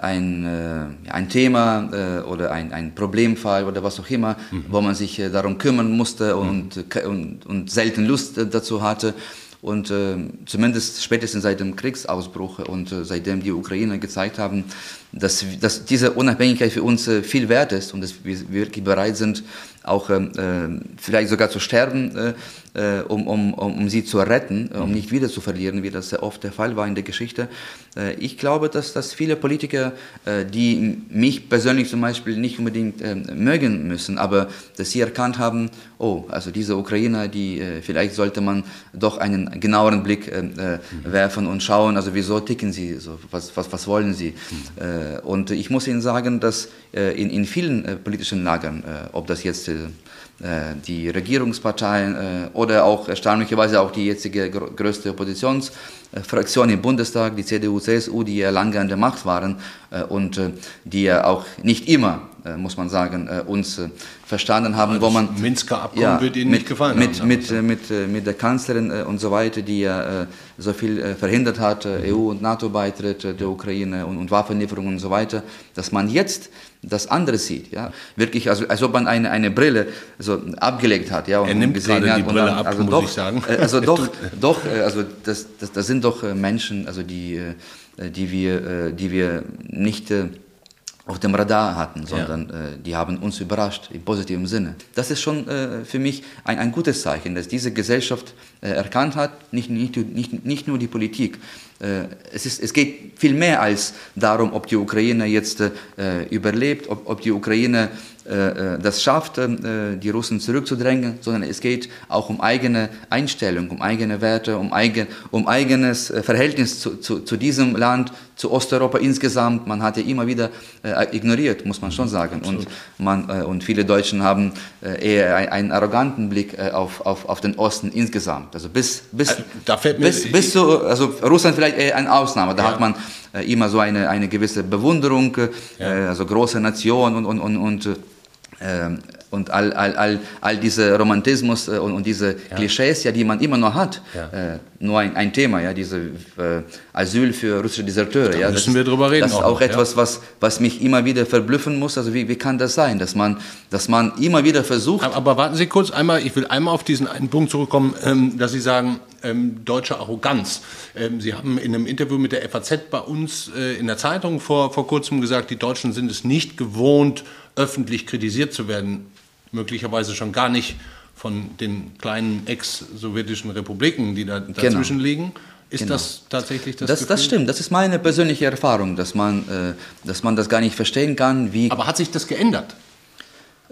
ein, äh, ein Thema oder ein, ein Problemfall oder was auch immer, mhm. wo man sich darum kümmern musste und, mhm. und, und selten Lust dazu hatte. Und äh, zumindest spätestens seit dem Kriegsausbruch und äh, seitdem die Ukrainer gezeigt haben, dass, dass diese Unabhängigkeit für uns äh, viel wert ist und dass wir wirklich bereit sind, auch ähm, äh, vielleicht sogar zu sterben, äh, äh, um, um, um sie zu retten, um mhm. nicht wieder zu verlieren, wie das sehr oft der Fall war in der Geschichte. Äh, ich glaube, dass, dass viele Politiker, äh, die mich persönlich zum Beispiel nicht unbedingt mögen müssen, aber dass sie erkannt haben, oh, also diese Ukrainer, die äh, vielleicht sollte man doch einen genaueren Blick äh, mhm. werfen und schauen, also wieso ticken sie, so, was, was, was wollen sie. Mhm. und ich muss Ihnen sagen, dass in, in vielen politischen Lagern, ob das jetzt äh, die Regierungsparteien äh, oder auch erstaunlicherweise auch die jetzige größte Oppositionsfraktion im Bundestag, die CDU, CSU, die ja lange an der Macht waren äh, und die ja auch nicht immer, muss man sagen, uns verstanden haben, wo man Minsker Abkommen ja, wird Ihnen mit, nicht gefallen mit, haben. Mit, mit, mit der Kanzlerin und so weiter, die ja so viel verhindert hat, mhm. EU- und NATO-Beitritt der Ukraine und, und Waffenlieferungen und so weiter, dass man jetzt das andere sieht. Ja? Wirklich, also, als ob man eine, eine Brille so abgelegt hat. Ja, und er nimmt gesehen hat, die Brille dann, ab, also muss doch, ich sagen. Äh, also doch, doch äh, also das, das, das sind doch äh, Menschen, also die, die, wir, die wir nicht auf dem Radar hatten, sondern ja. äh, die haben uns überrascht im positiven Sinne. Das ist schon äh, für mich ein, ein gutes Zeichen, dass diese Gesellschaft äh, erkannt hat, nicht, nicht, nicht, nicht nur die Politik. Äh, es, ist, es geht viel mehr als darum, ob die Ukraine jetzt äh, überlebt, ob, ob die Ukraine das schafft, äh, die Russen zurückzudrängen, sondern es geht auch um eigene Einstellung, um eigene Werte, um, eigen, um eigenes Verhältnis zu, zu, zu diesem Land, zu Osteuropa insgesamt. Man hat ja immer wieder ignoriert, muss man schon sagen. Und, man, und viele Deutschen haben eher einen arroganten Blick auf, auf, auf den Osten insgesamt. Also bis, bis, bis, bis zu, also Russland vielleicht eher eine Ausnahme. Da ja. hat man immer so eine, eine gewisse Bewunderung, ja. also große Nation und, und, und, und und all, all, all, all diese Romantismus äh, und, und diese ja. Klischees, ja, die man immer noch hat, ja. äh, nur ein, ein Thema, ja, diese äh, Asyl für russische Deserteure. Da ja, müssen das, wir drüber reden. Das ist auch, auch etwas, ja. was, was mich immer wieder verblüffen muss. Also wie, wie kann das sein, dass man, dass man immer wieder versucht. Aber, aber warten Sie kurz einmal, ich will einmal auf diesen einen Punkt zurückkommen, ähm, dass Sie sagen, ähm, deutsche Arroganz. Ähm, Sie haben in einem Interview mit der FAZ bei uns äh, in der Zeitung vor, vor kurzem gesagt, die Deutschen sind es nicht gewohnt, öffentlich kritisiert zu werden, möglicherweise schon gar nicht von den kleinen ex-sowjetischen Republiken, die da genau. dazwischen genau. liegen. Ist genau. das tatsächlich das, das Das stimmt, das ist meine persönliche Erfahrung, dass man, äh, dass man das gar nicht verstehen kann, wie... Aber hat sich das geändert?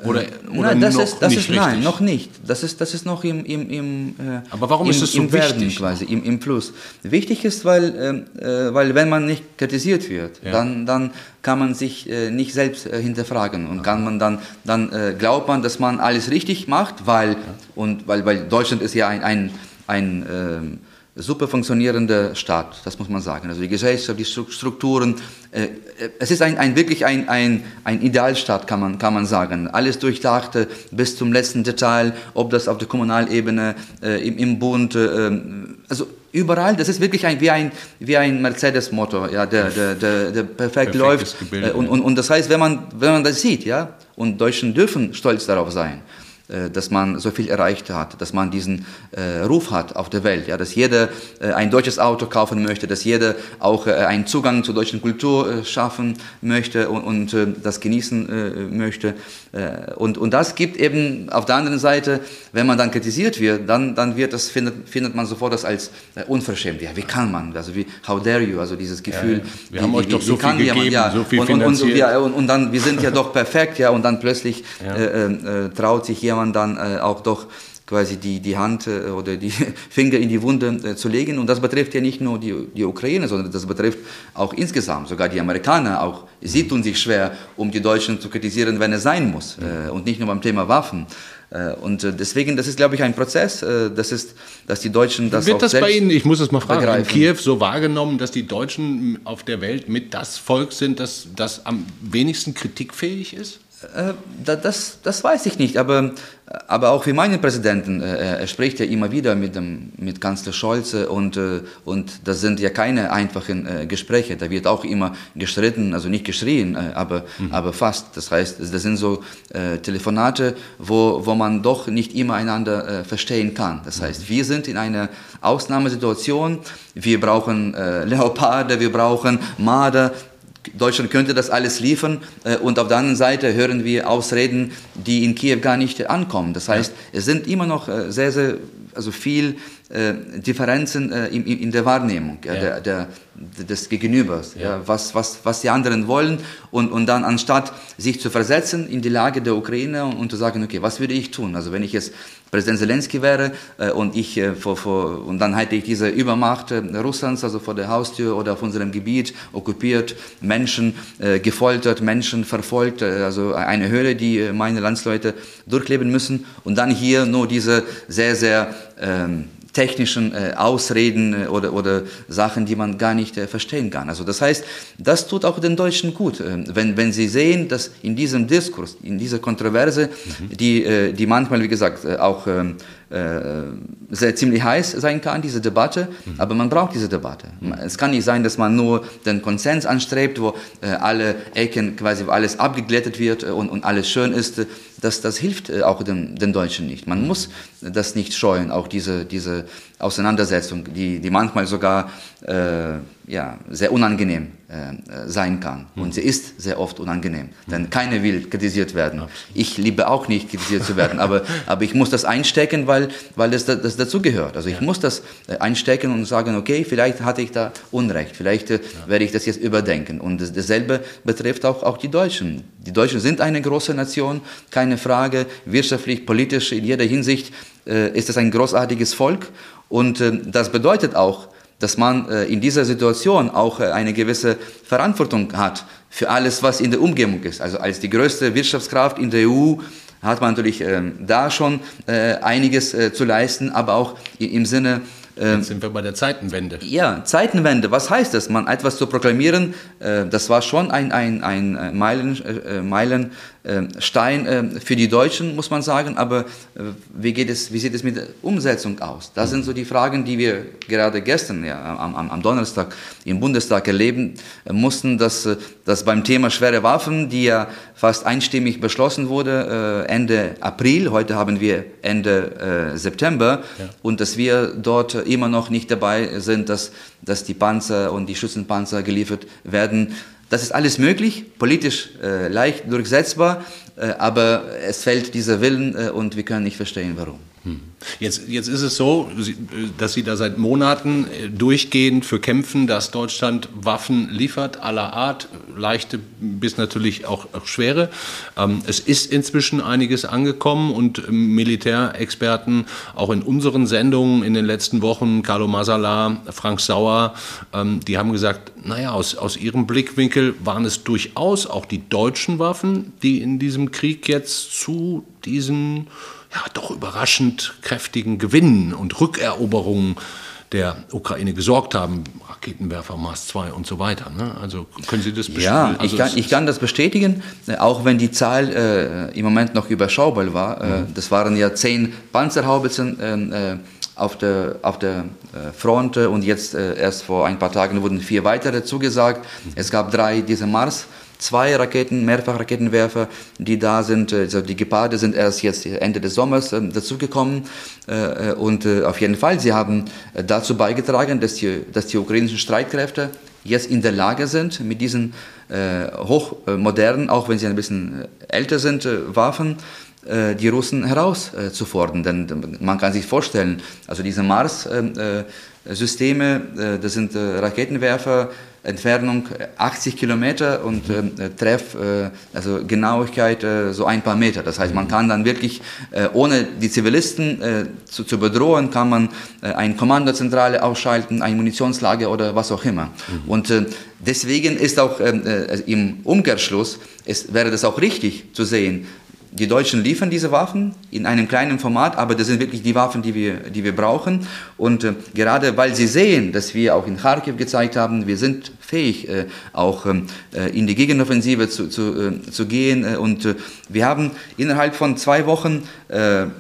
Oder, oder nein, das ist, das ist nein, noch nicht. Das ist, das ist noch im, im, im äh, Aber warum im, ist es so im Werden wichtig? quasi, im, im Fluss. Wichtig ist, weil, äh, äh, weil wenn man nicht kritisiert wird, ja. dann, dann kann man sich äh, nicht selbst äh, hinterfragen und kann man dann, dann äh, glaubt man, dass man alles richtig macht, weil, ja. und, weil, weil Deutschland ist ja ein, ein, ein ähm, super funktionierender Staat, das muss man sagen. Also die Gesellschaft, die Strukturen, äh, es ist ein, ein wirklich ein, ein, ein Idealstaat, kann man, kann man sagen. Alles durchdachte bis zum letzten Detail, ob das auf der Kommunalebene, äh, im, im Bund, äh, also überall, das ist wirklich ein, wie ein, wie ein Mercedes-Motor, ja, der, der, der, der perfekt läuft. Gebilde, und, und, und das heißt, wenn man, wenn man das sieht, ja, und Deutschen dürfen stolz darauf sein, äh, dass man so viel erreicht hat, dass man diesen äh, Ruf hat auf der Welt, ja, dass jeder äh, ein deutsches Auto kaufen möchte, dass jeder auch äh, einen Zugang zur deutschen Kultur äh, schaffen möchte und, und äh, das genießen möchte. Und, und das gibt eben auf der anderen Seite, wenn man dann kritisiert wird, dann, dann wird das, findet, findet man sofort das als unverschämt. Ja, wie kann man? Also wie, how dare you? Also dieses Gefühl. Ja, wir wie, haben euch wie, doch so viel gegeben, jemand, ja, so viel und. Und, und, ja, und, und, dann, wir sind ja doch perfekt, ja, und dann plötzlich traut sich jemand dann auch doch quasi die, die Hand äh, oder die Finger in die Wunde äh, zu legen. Und das betrifft ja nicht nur die, die Ukraine, sondern das betrifft auch insgesamt. Sogar die Amerikaner, auch sie tun sich schwer, um die Deutschen zu kritisieren, wenn es sein muss. Äh, und nicht nur beim Thema Waffen. Und deswegen, das ist, glaube ich, ein Prozess. Das ist, dass die Deutschen das Wird auch das bei Ihnen, ich muss es mal fragen, begreifen. in Kiew so wahrgenommen, dass die Deutschen auf der Welt mit das Volk sind, das, das am wenigsten kritikfähig ist? Äh, das, das weiß ich nicht, aber, aber auch wie meinen Präsidenten, äh, er spricht ja immer wieder mit, dem, mit Kanzler Scholz und, äh, und das sind ja keine einfachen Gespräche, da wird auch immer gestritten, also nicht geschrien, aber, mhm. aber fast. Das heißt, das sind so Telefonate, wo, wo man doch nicht immer einander verstehen kann. Das heißt, wir sind in einer Ausnahmesituation, wir brauchen Leoparde, wir brauchen Marder, Deutschland könnte das alles liefern äh, und auf der anderen Seite hören wir Ausreden, die in Kiew gar nicht ankommen. Das heißt, es sind immer noch äh, sehr, sehr, also viel äh, Differenzen äh, in, in, der Wahrnehmung ja. der, der, des Gegenübers, ja. was, was, was die anderen wollen und, und dann anstatt sich zu versetzen in die Lage der Ukraine und, und zu sagen, okay, was würde ich tun? Also wenn ich jetzt Präsident Zelensky wäre äh, und ich äh, vor, vor, und dann hätte ich diese Übermacht äh, Russlands, also vor der Haustür oder auf unserem Gebiet okkupiert, Menschen äh, gefoltert, Menschen verfolgt, äh, also eine Höhle, die äh, meine Landsleute durchleben müssen und dann hier nur diese sehr, sehr ähm, technischen äh, Ausreden äh, oder, oder Sachen, die man gar nicht äh, verstehen kann. Also das heißt, das tut auch den Deutschen gut, äh, wenn, wenn sie sehen, dass in diesem Diskurs, in dieser Kontroverse, mhm. die, äh, die manchmal, wie gesagt, äh, auch ähm, äh, sehr ziemlich heiß sein kann, diese Debatte, mhm. aber man braucht diese Debatte. Es kann nicht sein, dass man nur den Konsens anstrebt, wo äh, alle Ecken quasi alles abgeglättet wird und, und alles schön ist. Das, das hilft äh, auch den, den Deutschen nicht. Man muss das nicht scheuen, auch diese, diese Auseinandersetzung, die, die manchmal sogar äh, ja, sehr unangenehm äh, sein kann. Mhm. Und sie ist sehr oft unangenehm, denn keiner will kritisiert werden. Ich liebe auch nicht kritisiert zu werden, aber, aber ich muss das einstecken, weil, weil das, das dazugehört. Also ich muss das äh, einstecken und sagen, okay, vielleicht hatte ich da Unrecht, vielleicht äh, werde ich das jetzt überdenken. Und das, dasselbe betrifft auch, auch die Deutschen. Die Deutschen sind eine große Nation, keine Frage, wirtschaftlich, politisch, in jeder Hinsicht äh, ist es ein großartiges Volk. Und äh, das bedeutet auch, dass man äh, in dieser Situation auch äh, eine gewisse Verantwortung hat für alles, was in der Umgebung ist. Also als die größte Wirtschaftskraft in der EU hat man natürlich ähm, da schon äh, einiges äh, zu leisten, aber auch im Sinne ähm, Jetzt sind wir bei der Zeitenwende. Ja, Zeitenwende. Was heißt das? Man etwas zu proklamieren, äh, das war schon ein, ein, ein äh, Meilen, äh, Meilen Stein ähm, für die Deutschen, muss man sagen. Aber äh, wie, geht es, wie sieht es mit der Umsetzung aus? Das sind so die Fragen, die wir gerade gestern, ja, am, am Donnerstag im Bundestag erleben äh, mussten, dass, äh, dass beim Thema schwere Waffen, die ja fast einstimmig beschlossen wurde Ende April, heute haben wir Ende September, ja. und dass wir dort immer noch nicht dabei sind, dass, dass die Panzer und die Schützenpanzer geliefert werden. Das ist alles möglich, politisch äh, leicht durchsetzbar, äh, aber es fällt dieser Willen äh, und wir können nicht verstehen, warum. Hm. Jetzt, jetzt ist es so, dass Sie da seit Monaten äh, durchgehend für kämpfen, dass Deutschland Waffen liefert, aller Art, leichte bis natürlich auch, auch schwere. Ähm, es ist inzwischen einiges angekommen und Militärexperten, auch in unseren Sendungen in den letzten Wochen, Carlo Masala, Frank Sauer, ähm, die haben gesagt, naja, aus, aus ihrem Blickwinkel waren es durchaus auch die deutschen Waffen, die in diesem Krieg jetzt zu diesen ja, doch überraschend kräftigen Gewinnen und Rückeroberungen der Ukraine gesorgt haben, Raketenwerfer, Mars 2 und so weiter. Ne? Also können Sie das bestätigen? Ja, also ich, kann, ich kann das bestätigen, äh, auch wenn die Zahl äh, im Moment noch überschaubar war. Äh, mhm. Das waren ja zehn Panzerhaubitzen. Ähm, äh, auf der, auf der Front und jetzt erst vor ein paar Tagen wurden vier weitere zugesagt. Es gab drei diese Mars zwei Raketen, Mehrfachraketenwerfer, die da sind. Also die Geparde sind erst jetzt Ende des Sommers äh, dazugekommen. Äh, und äh, auf jeden Fall, sie haben dazu beigetragen, dass die, dass die ukrainischen Streitkräfte jetzt in der Lage sind, mit diesen äh, hochmodernen, auch wenn sie ein bisschen älter sind, äh, Waffen, äh, die Russen herauszufordern. Denn man kann sich vorstellen, also diese Mars-Systeme, das sind Raketenwerfer, Entfernung 80 Kilometer und mhm. äh, Treff, äh, also Genauigkeit äh, so ein paar Meter. Das heißt, man kann dann wirklich, äh, ohne die Zivilisten äh, zu, zu bedrohen, kann man äh, eine Kommandozentrale ausschalten, ein Munitionslager oder was auch immer. Mhm. Und deswegen ist auch ähm, im Umkehrschluss, es wäre das auch richtig zu sehen, die Deutschen liefern diese Waffen in einem kleinen Format, aber das sind wirklich die Waffen, die wir, die wir brauchen. Und äh, gerade weil sie sehen, dass wir auch in Kharkiv gezeigt haben, wir sind fähig, äh, auch ähm, äh, in die Gegenoffensive zu, zu, äh, zu gehen. Und wir haben innerhalb von zwei Wochen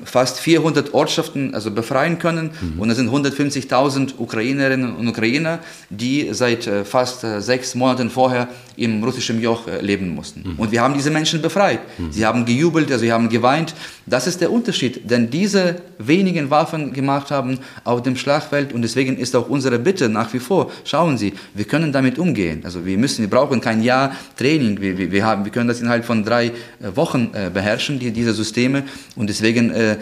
fast 400 Ortschaften also befreien können. Mhm. Und es sind 150.000 Ukrainerinnen und Ukrainer, die seit fast sechs Monaten vorher im russischen Joch leben mussten. Mhm. Und wir haben diese Menschen befreit. Mhm. Sie haben gejubelt, also sie haben geweint. Das ist der Unterschied, denn diese wenigen Waffen gemacht haben auf dem Schlachtfeld. Und deswegen ist auch unsere Bitte nach wie vor, schauen Sie, wir können damit umgehen. Also wir müssen, wir brauchen kein Jahr Training. Wir, wir, wir, haben, wir können das innerhalb von drei äh, Wochen äh, beherrschen, die, diese Systeme. Und deswegen äh,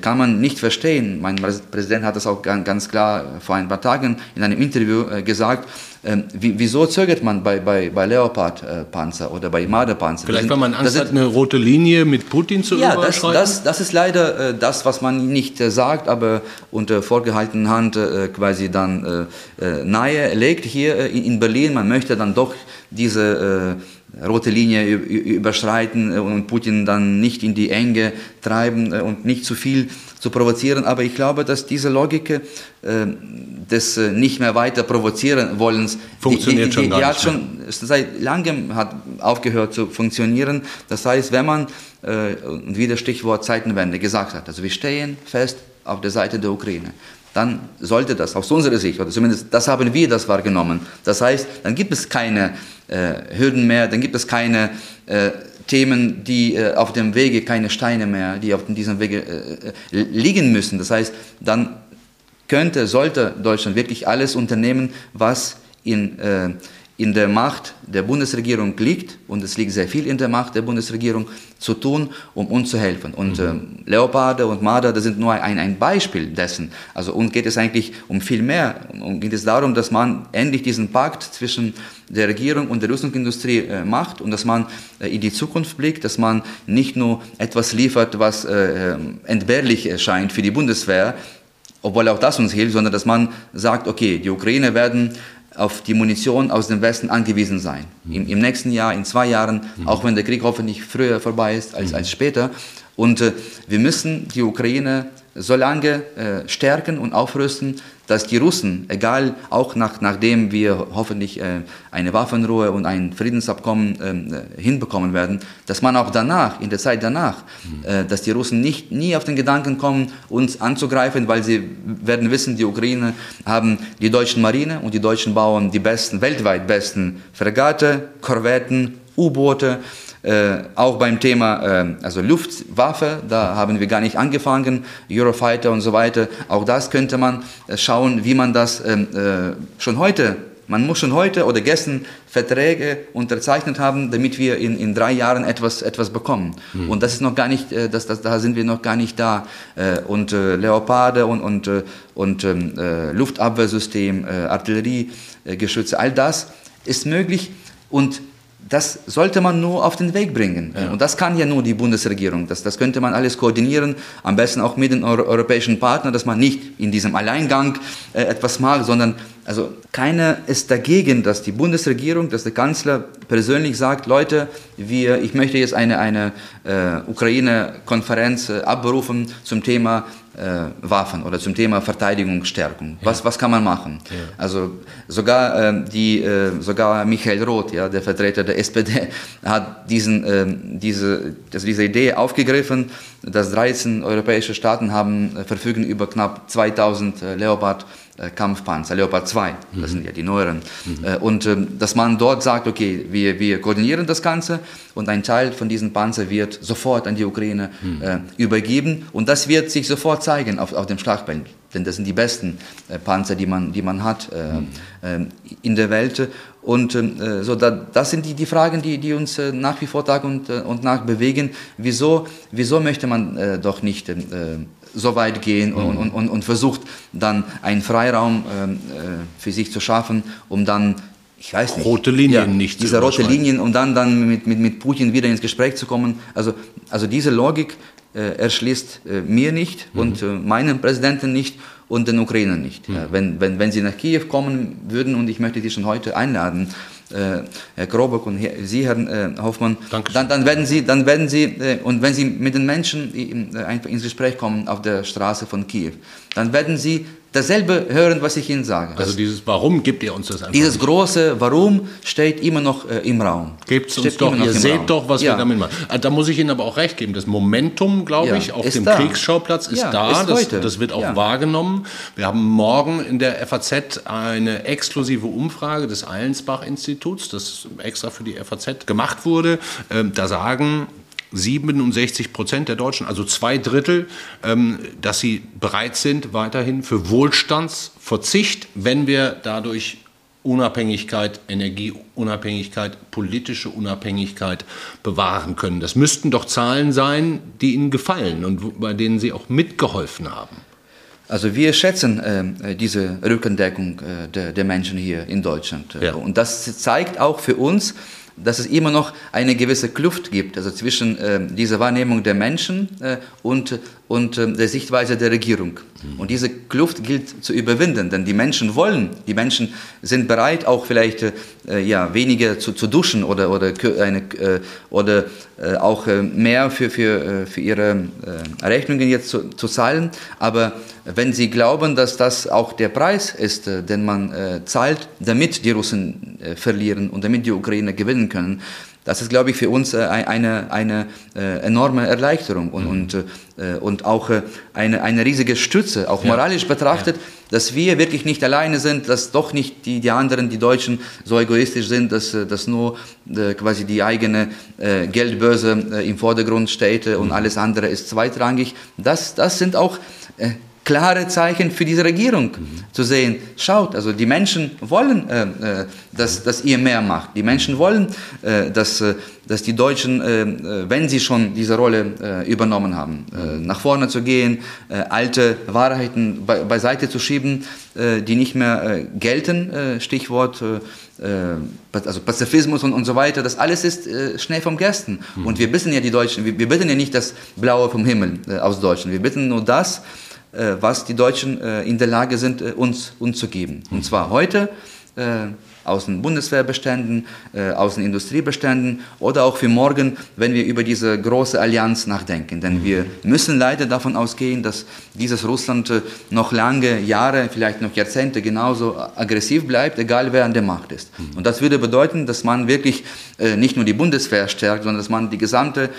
kann man nicht verstehen. Mein Präsident hat das auch ganz klar vor ein paar Tagen in einem Interview äh, gesagt. Ähm, wieso zögert man bei, bei, bei Leopard-Panzer oder bei Marder-Panzer? Vielleicht, weil man Angst sind, hat, eine rote Linie mit Putin zu ja, überschreiten? Ja, das, das, das, ist leider das, was man nicht sagt, aber unter vorgehaltener Hand quasi dann nahe legt hier in Berlin. Man möchte dann doch diese rote Linie überschreiten äh, und Putin dann nicht in die Enge treiben äh, und nicht zu viel zu provozieren. Aber ich glaube, dass diese Logik äh, des äh, nicht mehr weiter provozieren wollens funktioniert die, die, die, schon, die hat schon seit langem hat aufgehört zu funktionieren. Das heißt, wenn man äh, und wieder Stichwort Zeitenwende gesagt hat, also wir stehen fest auf der Seite der Ukraine dann sollte das aus unserer Sicht, oder zumindest das haben wir das wahrgenommen. Das heißt, dann gibt es keine äh, Hürden mehr, dann gibt es keine äh, Themen, die äh, auf dem Wege, keine Steine mehr, die auf diesem Wege äh, äh, liegen müssen. Das heißt, dann könnte, sollte Deutschland wirklich alles unternehmen, was in äh, in der Macht der Bundesregierung liegt, und es liegt sehr viel in der Macht der Bundesregierung, zu tun, um uns zu helfen. Und mhm. äh, Leoparde und Marder, das sind nur ein, ein Beispiel dessen. Also uns geht es eigentlich um viel mehr. Und geht es darum, dass man endlich diesen Pakt zwischen der Regierung und der Rüstungsindustrie äh, macht und dass man äh, in die Zukunft blickt, dass man nicht nur etwas liefert, was äh, äh entbehrlich erscheint für die Bundeswehr, obwohl auch das uns hilft, sondern dass man sagt, okay, die Ukraine werden auf die Munition aus dem Westen angewiesen sein. Im, im nächsten Jahr, in zwei Jahren, mhm. auch wenn der Krieg hoffentlich früher vorbei ist als, mhm. als später. Und äh, wir müssen die Ukraine so lange äh, stärken und aufrüsten, dass die Russen, egal auch nach, nachdem wir hoffentlich äh, eine Waffenruhe und ein Friedensabkommen äh, hinbekommen werden, dass man auch danach, in der Zeit danach, äh, dass die Russen nicht nie auf den Gedanken kommen, uns anzugreifen, weil sie werden wissen, die Ukraine haben die deutschen Marine und die deutschen Bauern die besten, weltweit besten Fregatte, Korvetten, U-Boote, äh, auch beim Thema äh, also Luftwaffe, da haben wir gar nicht angefangen, Eurofighter und so weiter. Auch das könnte man äh, schauen, wie man das ähm, äh, schon heute, man muss schon heute oder gestern Verträge unterzeichnet haben, damit wir in, in drei Jahren etwas, etwas bekommen. Mhm. Und das ist noch gar nicht, äh, das, das, da sind wir noch gar nicht da. Äh, und Leoparde und, und, und ähm, Luftabwehrsystem, Artilleriegeschütze, all das ist möglich. Und das sollte man nur auf den Weg bringen. Ja. Und das kann ja nur die Bundesregierung. Das, das könnte man alles koordinieren, am besten auch mit den Euro europäischen Partnern, dass man nicht in diesem Alleingang äh, etwas macht, sondern also keiner ist dagegen, dass die Bundesregierung, dass der Kanzler persönlich sagt, Leute, wir, ich möchte jetzt eine, eine äh, Ukraine-Konferenz äh, abberufen zum Thema Waffen oder zum Thema Verteidigungsstärkung. Was, ja. was kann man machen? Ja. Also sogar, äh, die, äh, sogar Michael Roth, ja, der Vertreter der SPD, hat diesen, äh, diese, also diese Idee aufgegriffen, dass 13 europäische Staaten haben, äh, verfügen über knapp 2000 äh, Leopard Kampfpanzer, Leopard 2, das mhm. sind ja die neueren. Mhm. Und ähm, dass man dort sagt, okay, wir, wir koordinieren das Ganze und ein Teil von diesen Panzern wird sofort an die Ukraine mhm. äh, übergeben und das wird sich sofort zeigen auf, auf dem Schlachtfeld, denn das sind die besten äh, Panzer, die man, die man hat äh, mhm. in der Welt. Und äh, so, da, das sind die, die Fragen, die, die uns äh, nach wie vor Tag und, äh, und Nacht bewegen. Wieso, wieso möchte man doch nicht so weit gehen und, mhm. und, und, und, versucht dann einen Freiraum ähm, für sich zu schaffen, um dann ich weiß nicht. Rote Linien ja, nicht. Diese rote Linien, um dann, dann mit, mit, mit Putin wieder ins Gespräch zu kommen. Also, also diese Logik äh, erschließt äh, mir nicht mhm. und äh, meinen Präsidenten nicht und den Ukrainern nicht. Mhm. Wenn, wenn, wenn sie nach Kiew kommen würden und ich möchte die schon heute einladen, äh, Herr Krobock und Herr, Sie, Herr äh, Hoffmann, dann, dann, werden Sie, dann werden Sie äh, und wenn Sie mit den Menschen einfach ins Gespräch kommen auf der Straße von Kiew, dann werden Sie dasselbe hören, was ich Ihnen sage. Also dieses Warum gibt ihr uns das einfach Dieses nicht. große Warum steht immer noch äh, im Raum. Gebt es uns doch, ihr seht Raum. doch, was ja. wir damit machen. Ah, da muss ich Ihnen aber auch recht geben. Das Momentum, glaube ja. ich, auf ist dem da. Kriegsschauplatz ist ja, da. Ist das, das, wird auch wahrgenommen. Wir haben morgen in der FAZ eine exklusive Umfrage des Allensbach-Instituts, das extra für die FAZ gemacht wurde. Ähm, da sagen 67 Prozent der Deutschen, also zwei Drittel, ähm, dass sie bereit sind, weiterhin für Wohlstandsverzicht, wenn wir dadurch Unabhängigkeit, Energieunabhängigkeit, politische Unabhängigkeit bewahren können. Das müssten doch Zahlen sein, die Ihnen gefallen und bei denen Sie auch mitgeholfen haben. Also wir schätzen äh, diese Rückendeckung äh, der, der, Menschen hier in Deutschland. Ja. Und das zeigt auch für uns, dass es immer noch eine gewisse Kluft gibt, also zwischen äh, dieser Wahrnehmung der Menschen äh, und, und äh, der Sichtweise der Regierung. Mhm. Und diese Kluft gilt zu überwinden, denn die Menschen wollen, die Menschen sind bereit, auch vielleicht äh, ja, weniger zu, zu duschen oder, oder, eine, äh, oder äh, auch mehr für, für, für ihre Rechnungen jetzt zu, zu zahlen. Aber wenn sie glauben, dass das auch der Preis ist, den man zahlt, damit die Russen verlieren und damit die Ukraine gewinnen können, das ist, glaube ich, für uns äh, eine, eine äh, enorme Erleichterung und, mhm. und, äh, und auch eine, eine riesige Stütze, auch moralisch ja. betrachtet, ja. dass wir wirklich nicht alleine sind, dass doch nicht die, die anderen, die Deutschen, so egoistisch sind, dass, dass nur quasi die eigene Geldbörse im Vordergrund steht und mhm. alles andere ist zweitrangig. Das, das sind auch klare Zeichen für diese Regierung mhm. zu sehen. Schaut, also die Menschen wollen, äh, äh, dass, dass ihr mehr macht. Die Menschen wollen, äh, dass, äh, dass die Deutschen, äh, äh, wenn sie schon diese Rolle übernommen haben, nach vorne zu gehen, alte Wahrheiten be beiseite zu schieben, die nicht mehr gelten. Stichwort also Pazifismus und, und so weiter, das alles ist äh, schnell vom Gersten. Mhm. Und wir bitten ja die Deutschen, wir, wir bitten ja nicht das Blaue vom Himmel äh, aus Deutschland, wir bitten nur das, was die Deutschen äh, in der Lage sind, äh, uns, uns zu geben. Und zwar heute aus den Bundeswehrbeständen, aus den Industriebeständen oder auch für morgen, wenn wir über diese große Allianz nachdenken. Denn wir müssen leider davon ausgehen, dass dieses Russland noch lange Jahre, vielleicht noch Jahrzehnte genauso aggressiv bleibt, egal wer an der Macht ist. Und das würde bedeuten, dass man wirklich nicht nur die Bundeswehr stärkt, sondern dass man die gesamte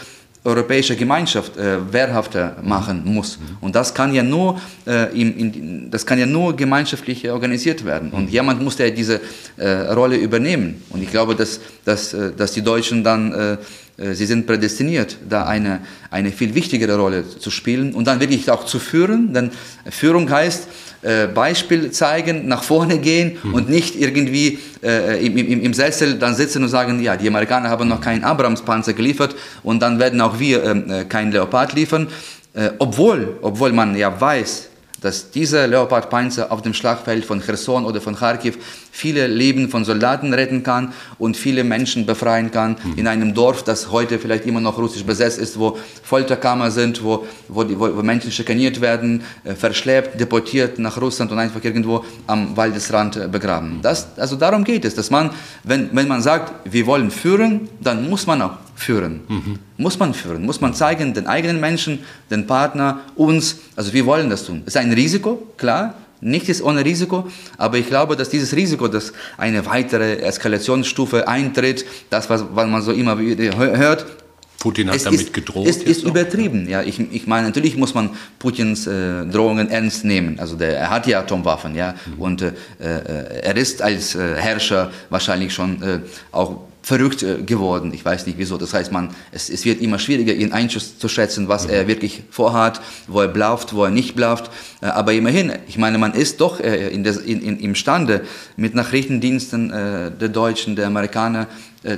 europäische Gemeinschaft äh, wehrhafter machen muss. Und das kann ja nur, äh, in, in, das kann ja nur gemeinschaftlich organisiert werden. Und jemand muss ja diese äh, Rolle übernehmen. Und ich glaube, dass, dass, äh, dass die Deutschen dann, äh, sie sind prädestiniert, da eine, eine viel wichtigere Rolle zu spielen und dann wirklich auch zu führen. Denn Führung heißt, äh, Beispiel zeigen, nach vorne gehen mhm. und nicht irgendwie äh, im, im, im, Sessel dann sitzen und sagen, ja, die Amerikaner haben noch keinen Abrams-Panzer geliefert und dann werden auch wir ähm, äh, keinen Leopard liefern. Äh, obwohl, obwohl man ja weiß, dass dieser Leopard-Panzer auf dem Schlachtfeld von Cherson oder von Kharkiv viele Leben von Soldaten retten kann und viele Menschen befreien kann mhm. in einem Dorf, das heute vielleicht immer noch russisch besetzt ist, wo Folterkammer sind, wo, wo, die, wo Menschen schikaniert werden, äh, verschleppt, deportiert nach Russland und einfach irgendwo am Waldesrand äh, begraben. Das, also darum geht es, dass man, wenn, wenn man sagt, wir wollen führen, dann muss man auch führen. Mhm. Muss man führen, muss man zeigen, den eigenen Menschen, den Partner, uns, also wir wollen das tun. Es ist ein Risiko, klar, Nichts ist ohne Risiko, aber ich glaube, dass dieses Risiko, dass eine weitere Eskalationsstufe eintritt, das, was, was man so immer hört, Putin hat es damit ist, gedroht. Es ist übertrieben. Ja, ich, ich meine, natürlich muss man Putins äh, Drohungen ernst nehmen. Also der, er hat ja Atomwaffen, ja, mhm. und äh, äh er ist als äh, Herrscher wahrscheinlich schon äh, auch verrückt äh, geworden. Ich weiß nicht wieso. Das heißt, man, es, es wird immer schwieriger, ihn einzuschätzen, was mhm. er wirklich vorhat, wo er blafft, wo er nicht blafft. Äh, aber immerhin, ich meine, man ist doch äh, in der, in, in, imstande, mit Nachrichtendiensten der Deutschen, der Amerikaner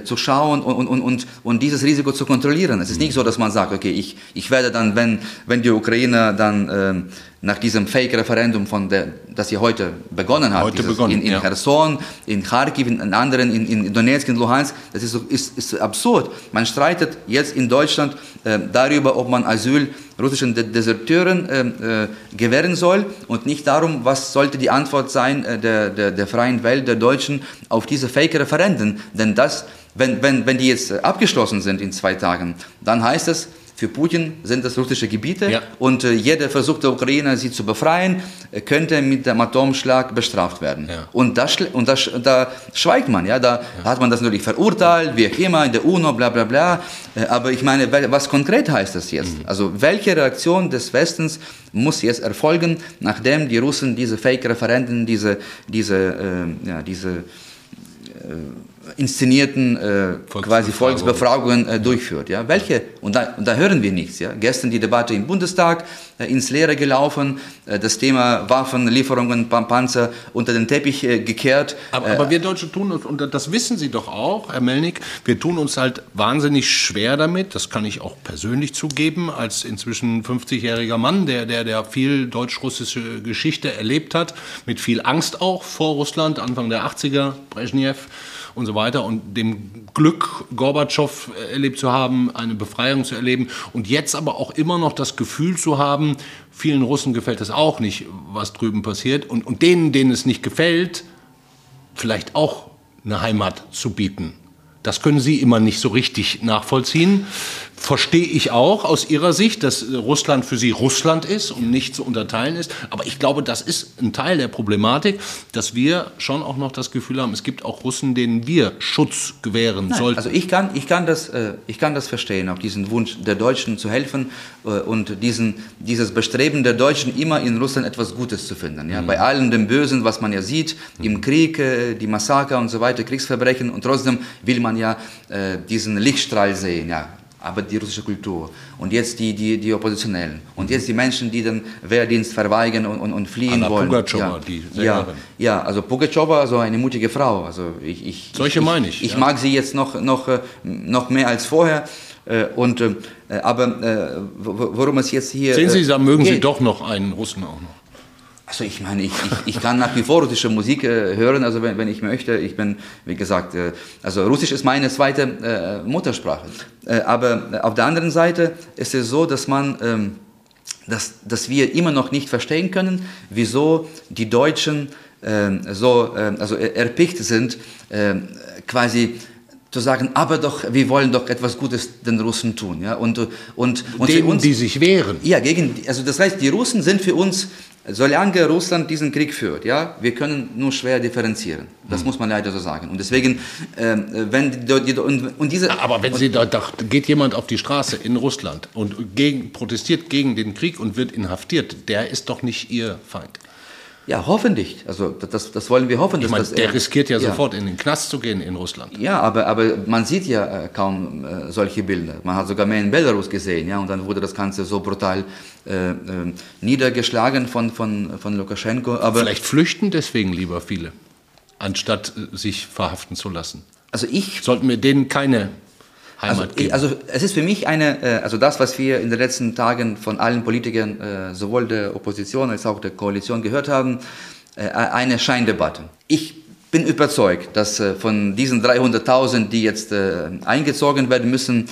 zu schauen und, und, und, und dieses Risiko zu kontrollieren. Es ist nicht so, dass man sagt, okay, ich, ich werde dann, wenn, wenn die Ukrainer dann äh, nach diesem Fake-Referendum, von der, das hier heute begonnen hat, heute begonnen, in, in ja. Cherson, in Kharkiv, in anderen, in, in Donetsk, in Luhansk, das ist, ist, ist absurd. Man streitet jetzt in Deutschland äh, darüber, ob man Asyl russischen De Deserteuren äh, äh, gewähren soll und nicht darum, was sollte die Antwort sein äh, der, der, der freien Welt, der Deutschen auf diese Fake-Referenden. Denn das, wenn, wenn, wenn die jetzt abgeschlossen sind in zwei Tagen, dann heißt es, für Putin sind das russische Gebiete ja. und äh, jeder Versuch der Ukraine, sie zu befreien, äh, könnte mit dem Atomschlag bestraft werden. Ja. Und, das, und das, da schweigt man, ja, da ja. hat man das natürlich verurteilt, wie auch immer, in der UNO, bla bla bla. Äh, aber ich meine, was konkret heißt das jetzt? Mhm. Also welche Reaktion des Westens muss jetzt erfolgen, nachdem die Russen diese Fake-Referenden, diese, diese, äh, ja, diese äh, inszenierten äh, quasi Volksbefragungen äh, durchführt. Ja? Welche? Und da, und da hören wir nichts. Ja? Gestern die Debatte im Bundestag äh, ins Leere gelaufen, äh, das Thema Waffenlieferungen, Panzer unter den Teppich äh, gekehrt. Aber, aber, wir Deutsche tun uns, und das wissen Sie doch auch, Herr Melnik, wir tun uns halt wahnsinnig schwer damit, das kann ich auch persönlich zugeben, als inzwischen 50-jähriger Mann, der, der, der viel deutsch-russische Geschichte erlebt hat, mit viel Angst auch vor Russland, Anfang der 80er, Brezhnev und so weiter und dem Glück, Gorbatschow erlebt zu haben, eine Befreiung zu erleben und jetzt aber auch immer noch das Gefühl zu haben, vielen Russen gefällt es auch nicht, was drüben passiert und, und denen, denen es nicht gefällt, vielleicht auch eine Heimat zu bieten. Das können Sie immer nicht so richtig nachvollziehen verstehe ich auch aus Ihrer Sicht, dass Russland für Sie Russland ist und nicht zu unterteilen ist. Aber ich glaube, das ist ein Teil der Problematik, dass wir schon auch noch das Gefühl haben, es gibt auch Russen, denen wir Schutz gewähren Nein, sollten. Also ich kann, ich, kann das, äh, ich kann das verstehen, auch diesen Wunsch der Deutschen zu helfen äh, und diesen, dieses Bestreben der Deutschen, immer in Russland etwas Gutes zu finden. Ja? Mhm. Bei allem dem Bösen, was man ja sieht, mhm. im Krieg, äh, die Massaker und so weiter, Kriegsverbrechen. Und trotzdem will man ja diesen Lichtstrahl sehen. Ja? aber die russische Kultur. Und jetzt die, die, die Oppositionellen. Und jetzt die Menschen, die den Wehrdienst verweigern und, und, und fliehen Anna wollen. Pugatschowa, ja. die ja, ja, also Pugatschowa, so eine mutige Frau. Also ich, ich, Solche ich, meine ich. Ich, ja. mag sie jetzt noch, noch, äh, noch mehr als vorher. Äh, und, äh, aber worum es jetzt hier. Sehen Sie, da mögen geht. Sie doch noch einen Russen auch noch. Also ich meine, ich, ich, ich kann nach wie vor russische Musik äh, hören, also wenn, wenn ich möchte. Ich bin, wie gesagt, äh, also Russisch ist meine zweite äh, Muttersprache. Äh, aber auf der anderen Seite ist es so, dass man, ähm, dass, dass wir immer noch nicht verstehen können, wieso die Deutschen ähm, so, ähm, also erpicht sind, ähm, quasi zu sagen, aber doch, wir wollen doch etwas Gutes den Russen tun, ja, und und und denen, uns, die sich wehren. Ja, gegen, also das heißt, die Russen sind für uns Solange Russland diesen Krieg führt, ja, wir können nur schwer differenzieren. Das mhm. muss man leider so sagen. Und deswegen, äh, wenn die, die, und, und, diese. Aber wenn Sie da, da geht jemand auf die Straße in Russland und gegen, protestiert gegen den Krieg und wird inhaftiert, der ist doch nicht Ihr Feind. Ja, hoffentlich. Also das, das wollen wir hoffen. Ich meine, der er, riskiert ja, ja, sofort in den Knast zu gehen in Russland. Ja, aber, aber man sieht ja äh, kaum äh, solche Bilder. Man hat sogar mehr in Belarus gesehen, ja, und dann wurde das Ganze so brutal äh, äh, niedergeschlagen von, von, von Lukaschenko. Aber Vielleicht flüchten deswegen lieber viele, anstatt äh, sich verhaften zu lassen. Also ich... Sollten wir denen keine Heimat also, geben. Also es ist für mich eine, äh, also das, was wir in den letzten Tagen von allen Politikern, äh, sowohl der Opposition als auch der Koalition gehört haben, äh, eine Scheindebatte. Ich bin überzeugt, dass von diesen 300.000, die jetzt eingezogen werden müssen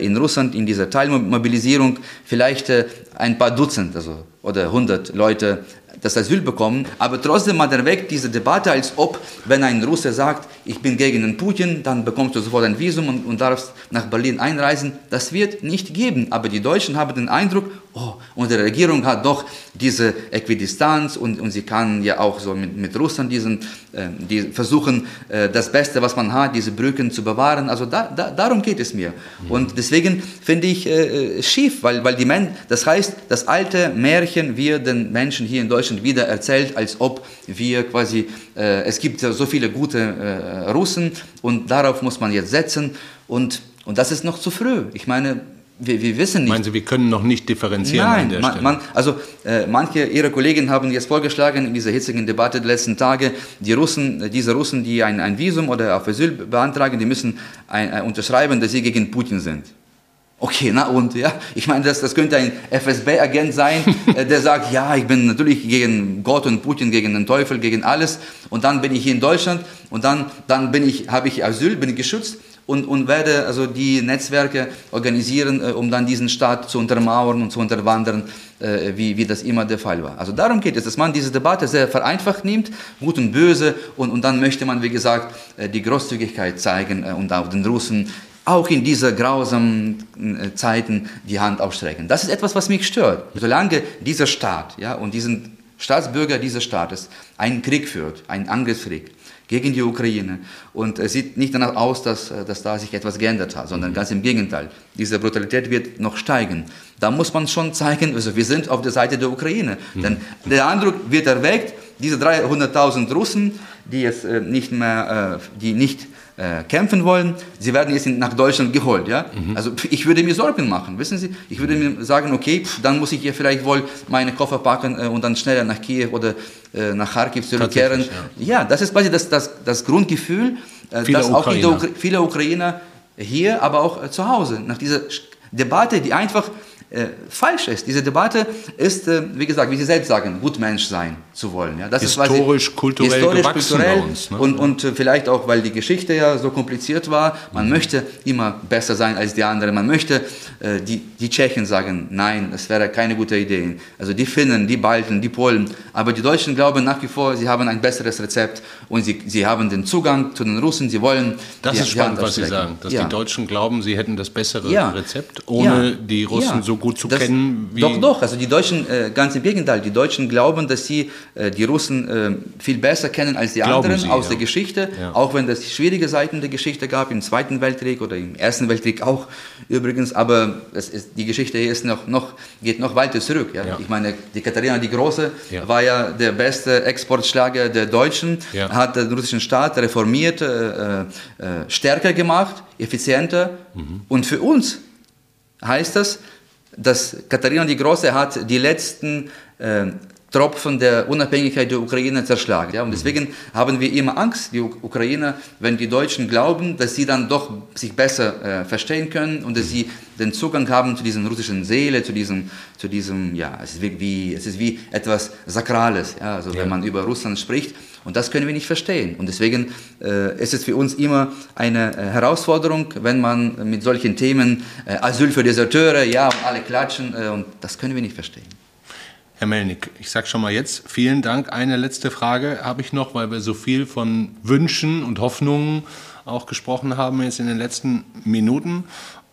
in Russland in dieser Teilmobilisierung, vielleicht ein paar Dutzend also, oder 100 Leute das Asyl bekommen. Aber trotzdem man erweckt diese Debatte, als ob, wenn ein Russe sagt, ich bin gegen den Putin, dann bekommst du sofort ein Visum und, und darfst nach Berlin einreisen. Das wird nicht geben. Aber die Deutschen haben den Eindruck, oh, unsere Regierung hat doch diese Äquidistanz und, und sie kann ja auch so mit, mit Russland diesen, äh, die versuchen, äh, das Beste, was man hat, diese Brücken zu bewahren. Also da, da, darum geht es mir. Mhm. Und deswegen finde ich äh, schief, weil, weil die Men das heißt, das alte Märchen wird den Menschen hier in Deutschland wieder erzählt, als ob wir quasi, äh, es gibt so viele gute äh, Russen und darauf muss man jetzt setzen. Und, und das ist noch zu früh. Ich meine, wir, wir, wissen nicht. Meinen Sie, wir können noch nicht differenzieren Nein, an der man, Stelle? Man, also äh, manche Ihrer Kollegen haben jetzt vorgeschlagen in dieser hitzigen Debatte der letzten Tage, die Russen, äh, diese Russen, die ein, ein Visum oder auf Asyl beantragen, die müssen ein, ein, unterschreiben, dass sie gegen Putin sind. Okay, na und, ja, ich meine, das, das könnte ein FSB-Agent sein, äh, der sagt, ja, ich bin natürlich gegen Gott und Putin, gegen den Teufel, gegen alles und dann bin ich hier in Deutschland und dann, dann bin ich, habe ich Asyl, bin ich geschützt und, und werde also die Netzwerke organisieren, äh, um dann diesen Staat zu untermauern und zu unterwandern, äh, wie, wie das immer der Fall war. Also darum geht es, dass man diese Debatte sehr vereinfacht nimmt, gut und böse, und, und dann möchte man, wie gesagt, äh, die Großzügigkeit zeigen äh, und auch den Russen auch in diese grausamen äh, Zeiten die Hand aufstrecken. Das ist etwas, was mich stört. Solange dieser Staat ja, und diesen Staatsbürger dieses Staates einen Krieg führt, einen Angriffskrieg, gegen die Ukraine. Und es sieht nicht danach aus, dass, äh, dass da sich etwas geändert hat, sondern ganz im Gegenteil. Diese Brutalität wird noch steigen. Da muss man schon zeigen, also wir sind auf der Seite der Ukraine. Mhm. Denn der Eindruck wird erweckt, diese 300.000 Russen, die jetzt äh, nicht mehr, äh, die nicht äh, kämpfen wollen, sie werden jetzt nach Deutschland geholt. Ja? Mhm. Also ich würde mir Sorgen machen, wissen Sie? Ich würde mir sagen, okay, pff, dann muss ich hier vielleicht wohl meine Koffer packen äh, und dann schneller nach Kiew oder äh, nach Kharkiv zurückkehren. Ja. ja. das ist quasi das, das, das Grundgefühl, äh, dass auch die, viele Ukrainer hier, aber auch äh, zu Hause nach dieser Debatte, die einfach äh, falsch ist. Diese Debatte ist, äh, wie gesagt, wie Sie selbst sagen, gut Mensch sein zu wollen. Ja, das historisch, ist kulturell historisch, gewachsen kulturell uns. Ne? Und, und äh, vielleicht auch, weil die Geschichte ja so kompliziert war. Man mhm. möchte immer besser sein als die anderen. Man möchte, äh, die, die Tschechen sagen, nein, das wäre keine gute Idee. Also die Finnen, die Balten, die Polen. Aber die Deutschen glauben nach wie vor, sie haben ein besseres Rezept und sie, sie haben den Zugang zu den Russen. Sie wollen. Das die, ist spannend, was Sie sagen, dass ja. die Deutschen glauben, sie hätten das bessere ja. Rezept, ohne die Russen so gut zu das, kennen wie. Doch, doch. Also die Deutschen, äh, ganz im Gegenteil, die Deutschen glauben, dass sie äh, die Russen äh, viel besser kennen als die glauben anderen sie, aus ja. der Geschichte. Ja. Auch wenn es schwierige Seiten der Geschichte gab, im Zweiten Weltkrieg oder im Ersten Weltkrieg auch übrigens. Aber ist, die Geschichte ist noch, noch, geht noch weiter zurück. Ja? Ich meine, die Katharina die Große war ja der beste Exportschlager der Deutschen, hat den russischen Staat reformiert, äh, äh, stärker gemacht, effizienter. Mhm. Und für uns heißt das, dass Katharina die Große hat die letzten äh, Tropfen der Unabhängigkeit der Ukraine zerschlagen. Ja? Und deswegen haben wir immer Angst, die Ukrainer, wenn die Deutschen glauben, dass sie dann doch sich besser äh, verstehen können und dass sie den Zugang haben zu diesen russischen Seele, zu diesem, zu diesem ja, es ist wie, es ist wie etwas Sakrales, ja? also ja. wenn man über Russland spricht. Und das können wir nicht verstehen. Und deswegen äh, ist es für uns immer eine äh, Herausforderung, wenn man mit solchen Themen äh, Asyl für Deserteure, ja, und alle klatschen, äh, und das können wir nicht verstehen. Herr Melnick, ich sage schon mal jetzt vielen Dank. Eine letzte Frage habe ich noch, weil wir so viel von Wünschen und Hoffnungen auch gesprochen haben jetzt in den letzten Minuten.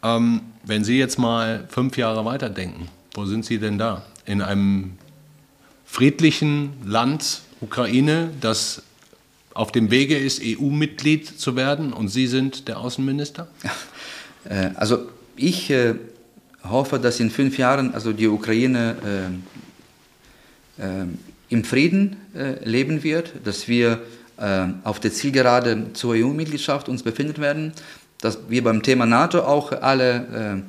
Ähm, wenn Sie jetzt mal fünf Jahre weiterdenken, wo sind Sie denn da? In einem friedlichen Land, Ukraine, das auf dem Wege ist, EU-Mitglied zu werden und Sie sind der Außenminister? Äh, also ich äh, hoffe, dass in fünf Jahren also die Ukraine äh, im Frieden leben wird, dass wir auf der Zielgerade zur EU-Mitgliedschaft uns befinden werden, dass wir beim Thema NATO auch alle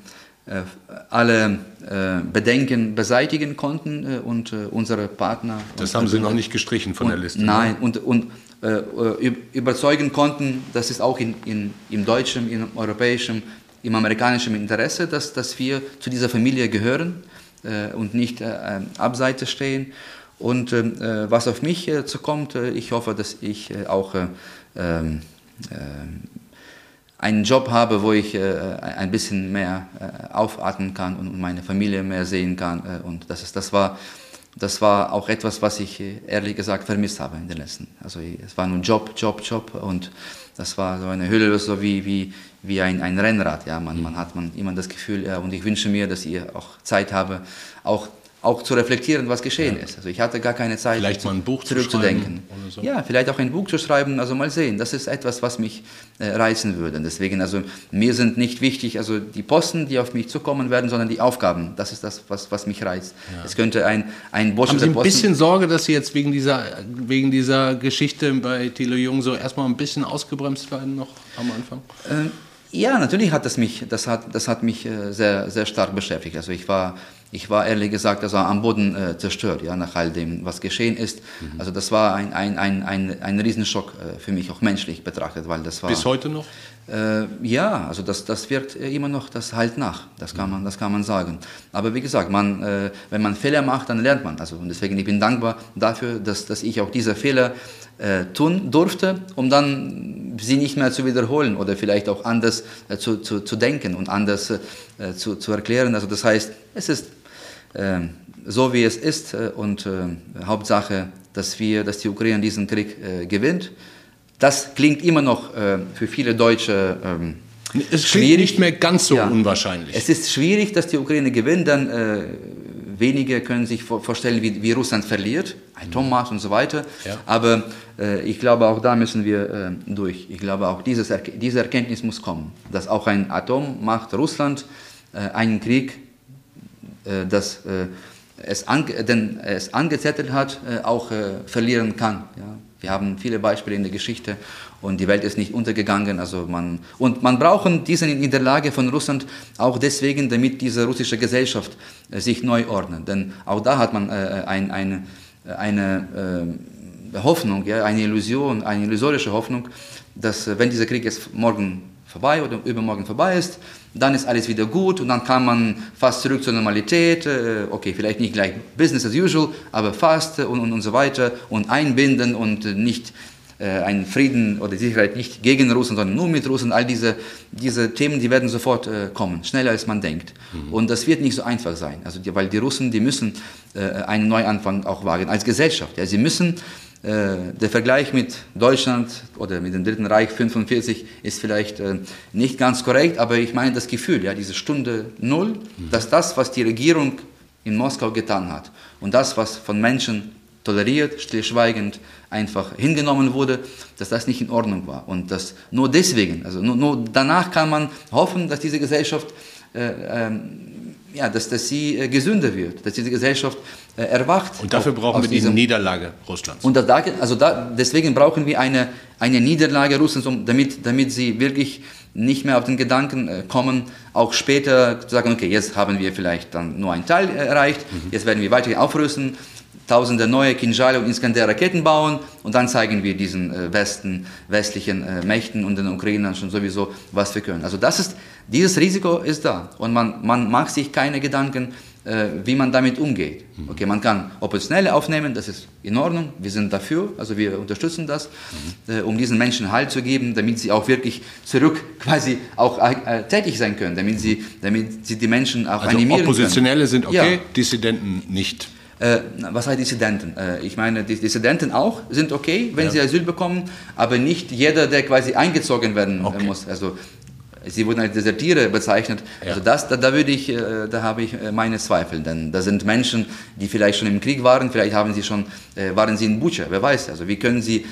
äh, alle äh, Bedenken beseitigen konnten äh, und unsere Partner. Das haben Sie noch nicht gestrichen von und, der Liste. Nein, und, und äh, überzeugen konnten, dass es auch in, in, im deutschen, im europäischen, im amerikanischen Interesse, dass, dass wir zu dieser Familie gehören äh, und nicht äh, abseits stehen. Und ähm, was auf mich zukommt, ich hoffe, dass ich auch ähm, einen Job habe, wo ich äh, ein bisschen mehr äh, aufatmen kann und meine Familie mehr sehen kann. Äh, und das, ist, das war das war auch etwas, was ich ehrlich gesagt vermisst habe in den letzten. Also es war nur Job, Job, Job und das war so eine Hülle, so wie, wie, wie ein, ein Rennrad. Ja, man, man hat man immer das Gefühl, ja, und ich wünsche mir, dass ihr auch Zeit habe, auch auch zu reflektieren, was geschehen ja. ist. Also ich hatte gar keine Zeit, vielleicht mal ein Buch zurückzudenken. So. Ja, vielleicht auch ein Buch zu schreiben. Also mal sehen. Das ist etwas, was mich äh, reizen würde. Deswegen, also mir sind nicht wichtig, also die Posten, die auf mich zukommen werden, sondern die Aufgaben. Das ist das, was, was mich reizt. Ja. Es könnte ein ein Bosch Haben Sie ein Posten bisschen Sorge, dass Sie jetzt wegen dieser wegen dieser Geschichte bei Thilo Jung so erstmal ein bisschen ausgebremst werden noch am Anfang? Ähm, ja, natürlich hat das mich, das hat, das hat mich äh, sehr, sehr stark beschäftigt. Also ich war ich war ehrlich gesagt also am Boden äh, zerstört, ja, nach all dem, was geschehen ist. Mhm. Also das war ein, ein, ein, ein, ein Riesenschock äh, für mich, auch menschlich betrachtet, weil das war... Bis heute noch? Äh, ja, also das, das wirkt immer noch, das halt nach, das kann, man, das kann man sagen. Aber wie gesagt, man, äh, wenn man Fehler macht, dann lernt man. Also, und deswegen ich bin dankbar dafür, dass, dass ich auch diese Fehler äh, tun durfte, um dann sie nicht mehr zu wiederholen oder vielleicht auch anders äh, zu, zu, zu denken und anders zu, zu erklären. Also das heißt, es ist ähm, so wie es ist äh, und äh, Hauptsache, dass wir, dass die Ukraine diesen Krieg äh, gewinnt. Das klingt immer noch für viele Deutsche ähm, es klingt nicht mehr ganz so ja. unwahrscheinlich. Es ist schwierig, dass die Ukraine gewinnt, dann äh, wenige können sich vorstellen, wie, wie Russland verliert, Atommacht und so weiter. Ja. Aber äh, ich glaube, auch da müssen wir äh, durch. Ich glaube, auch dieses, diese Erkenntnis muss kommen, dass auch ein Atommacht Russland einen Krieg äh, das äh, es, an, denn es angezettelt hat, äh, auch verlieren kann. Ja. Wir haben viele Beispiele in der Geschichte und die Welt ist nicht untergegangen. Also man, und man braucht diese Niederlage von Russland auch deswegen, damit diese russische Gesellschaft sich neu ordnet. Denn auch da hat man ein, ein, eine Hoffnung, ja, eine Illusion, eine illusorische Hoffnung, dass wenn dieser Krieg jetzt morgen vorbei oder übermorgen vorbei ist, dann ist alles wieder gut und dann kann man fast zurück zur Normalität, äh, okay, vielleicht nicht gleich Business as usual, aber fast und, und, und so weiter und einbinden und nicht äh, einen Frieden oder Sicherheit nicht gegen Russland, sondern nur mit Russland. All diese, diese Themen, die werden sofort äh, kommen, schneller als man denkt. Mhm. Und das wird nicht so einfach sein, also die, weil die Russen, die müssen einen Neuanfang auch wagen als Gesellschaft. Ja, sie müssen äh, der Vergleich mit Deutschland oder mit dem Dritten Reich 45 ist vielleicht äh, nicht ganz korrekt, aber ich meine das Gefühl, ja, diese Stunde Null, mhm. dass das, was die Regierung in Moskau getan hat und das, was von Menschen toleriert, stillschweigend einfach hingenommen wurde, dass das nicht in Ordnung war. Und dass nur deswegen, also nur, nur danach kann man hoffen, dass diese Gesellschaft äh, ähm, ja, dass, dass sie äh, gesünder wird, dass diese Gesellschaft äh, erwacht. Und dafür brauchen wir diese Niederlage Russlands. Und das, also da, deswegen brauchen wir eine, eine Niederlage Russlands, um, damit, damit sie wirklich nicht mehr auf den Gedanken äh, kommen, auch später zu sagen, okay, jetzt haben wir vielleicht dann nur einen Teil erreicht, mhm. jetzt werden wir weiter aufrüsten tausende neue Kinjale und Iskander-Raketen bauen und dann zeigen wir diesen äh, Westen, westlichen äh, Mächten und den Ukrainern schon sowieso, was wir können. Also das ist, dieses Risiko ist da und man, man macht sich keine Gedanken, äh, wie man damit umgeht. Mhm. Okay, man kann Oppositionelle aufnehmen, das ist in Ordnung, wir sind dafür, also wir unterstützen das, mhm. um diesen Menschen Halt zu geben, damit sie auch wirklich zurück quasi auch tätig sein können, damit sie, damit sie die Menschen auch also animieren Oppositionelle können. sind okay, ja. Dissidenten nicht. Äh, was heißt Dissidenten? Äh, ich meine, die Dissidenten auch sind okay, wenn ja. sie Asyl bekommen, aber nicht jeder, der quasi eingezogen werden äh, okay. muss. Also sie wurden als Desertiere bezeichnet. Ja. Also das, da, da, würde ich, äh, da habe ich äh, meine Zweifel, denn da sind Menschen, die vielleicht schon im Krieg waren, vielleicht haben sie schon, äh, waren sie in Bucha, wer weiß. Also wie können sie,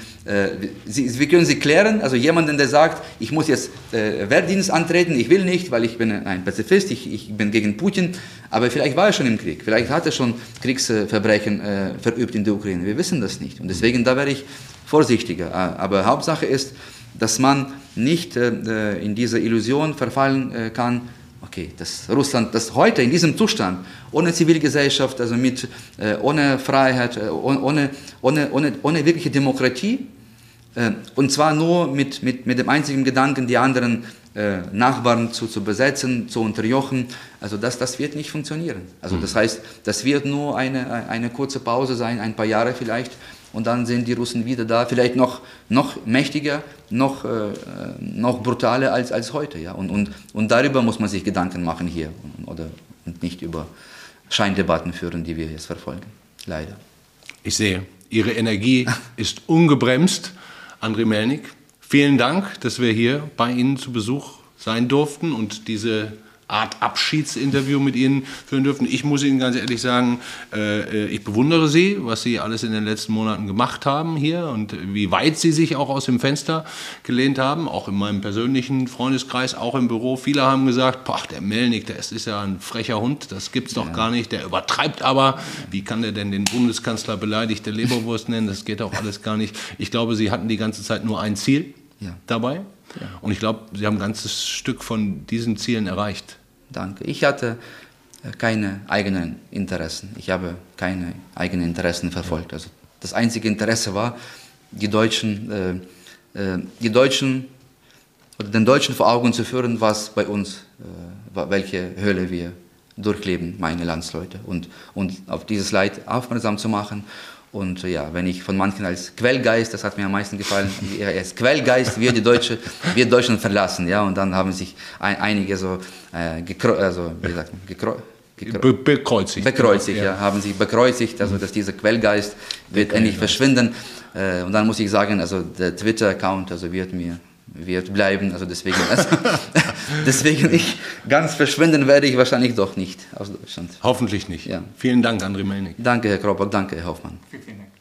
sie, wie können sie klären, also jemanden, der sagt, ich muss jetzt Wehrdienst antreten, ich will nicht, weil ich bin ein Pazifist, ich, ich bin gegen Putin, aber vielleicht war er schon im Krieg, vielleicht hat er schon Kriegsverbrechen verübt in der Ukraine, wir wissen das nicht und deswegen da wäre ich vorsichtiger. Aber Hauptsache ist, dass man nicht äh, in diese Illusion verfallen äh, kann, okay, dass Russland, das heute in diesem Zustand, ohne Zivilgesellschaft, also mit, äh, ohne Freiheit, äh, ohne, ohne, ohne, ohne wirkliche Demokratie, äh, und zwar nur mit, mit, mit dem einzigen Gedanken, die anderen äh, Nachbarn zu, zu besetzen, zu unterjochen, also das, das wird nicht funktionieren. Also das mhm. heißt, das wird nur eine, eine kurze Pause sein, ein paar Jahre vielleicht, und dann sind die Russen wieder da, vielleicht noch, noch mächtiger, noch, äh, noch brutaler als, als heute. Ja? Und, und, und darüber muss man sich Gedanken machen hier oder und nicht über Scheindebatten führen, die wir jetzt verfolgen. Leider. Ich sehe, Ihre Energie ist ungebremst. André Melnik, vielen Dank, dass wir hier bei Ihnen zu Besuch sein durften und diese Art Abschiedsinterview mit Ihnen führen dürfen. Ich muss Ihnen ganz ehrlich sagen, äh, ich bewundere Sie, was Sie alles in den letzten Monaten gemacht haben hier und wie weit Sie sich auch aus dem Fenster gelehnt haben, auch in meinem persönlichen Freundeskreis, auch im Büro. Viele haben gesagt, boah, der Melnik, der ist, ja ein frecher Hund, das gibt's doch ja. gar nicht, der übertreibt aber. Wie kann der denn den Bundeskanzler beleidigte Leberwurst nennen? Das geht doch alles gar nicht. Ich glaube, Sie hatten die ganze Zeit nur ein Ziel ja. dabei. Ja. Und ich glaube, Sie haben ein ganzes Stück von diesen Zielen erreicht. Danke. Ich hatte äh, keine eigenen Interessen. Ich habe keine eigenen Interessen verfolgt. Also das einzige Interesse war, die Deutschen, äh, äh, die Deutschen oder den Deutschen vor Augen zu führen, was bei uns, äh, welche Höhle wir durchleben, meine Landsleute, und, und auf dieses Leid aufmerksam zu machen und ja, wenn ich von manchen als Quellgeist, das hat mir am meisten gefallen, als Quellgeist wir die Deutsche, wir Deutschland verlassen, ja, und dann haben sich ein, einige so, äh, also, wie sagt man, gekro Be bekreuzigt. Bekreuzigt, ja. ja. haben sich bekreuzigt, also dass dieser Quellgeist wird endlich verschwinden. Äh, und dann muss ich sagen, also der Twitter-Account, also wird mir wird bleiben. Also deswegen, also deswegen ich ganz verschwinden werde ich wahrscheinlich doch nicht aus Deutschland. Hoffentlich nicht. Ja. Vielen Dank, André Melnik. Danke, Herr Kropak, danke, Herr Hoffmann. Vielen, vielen Dank.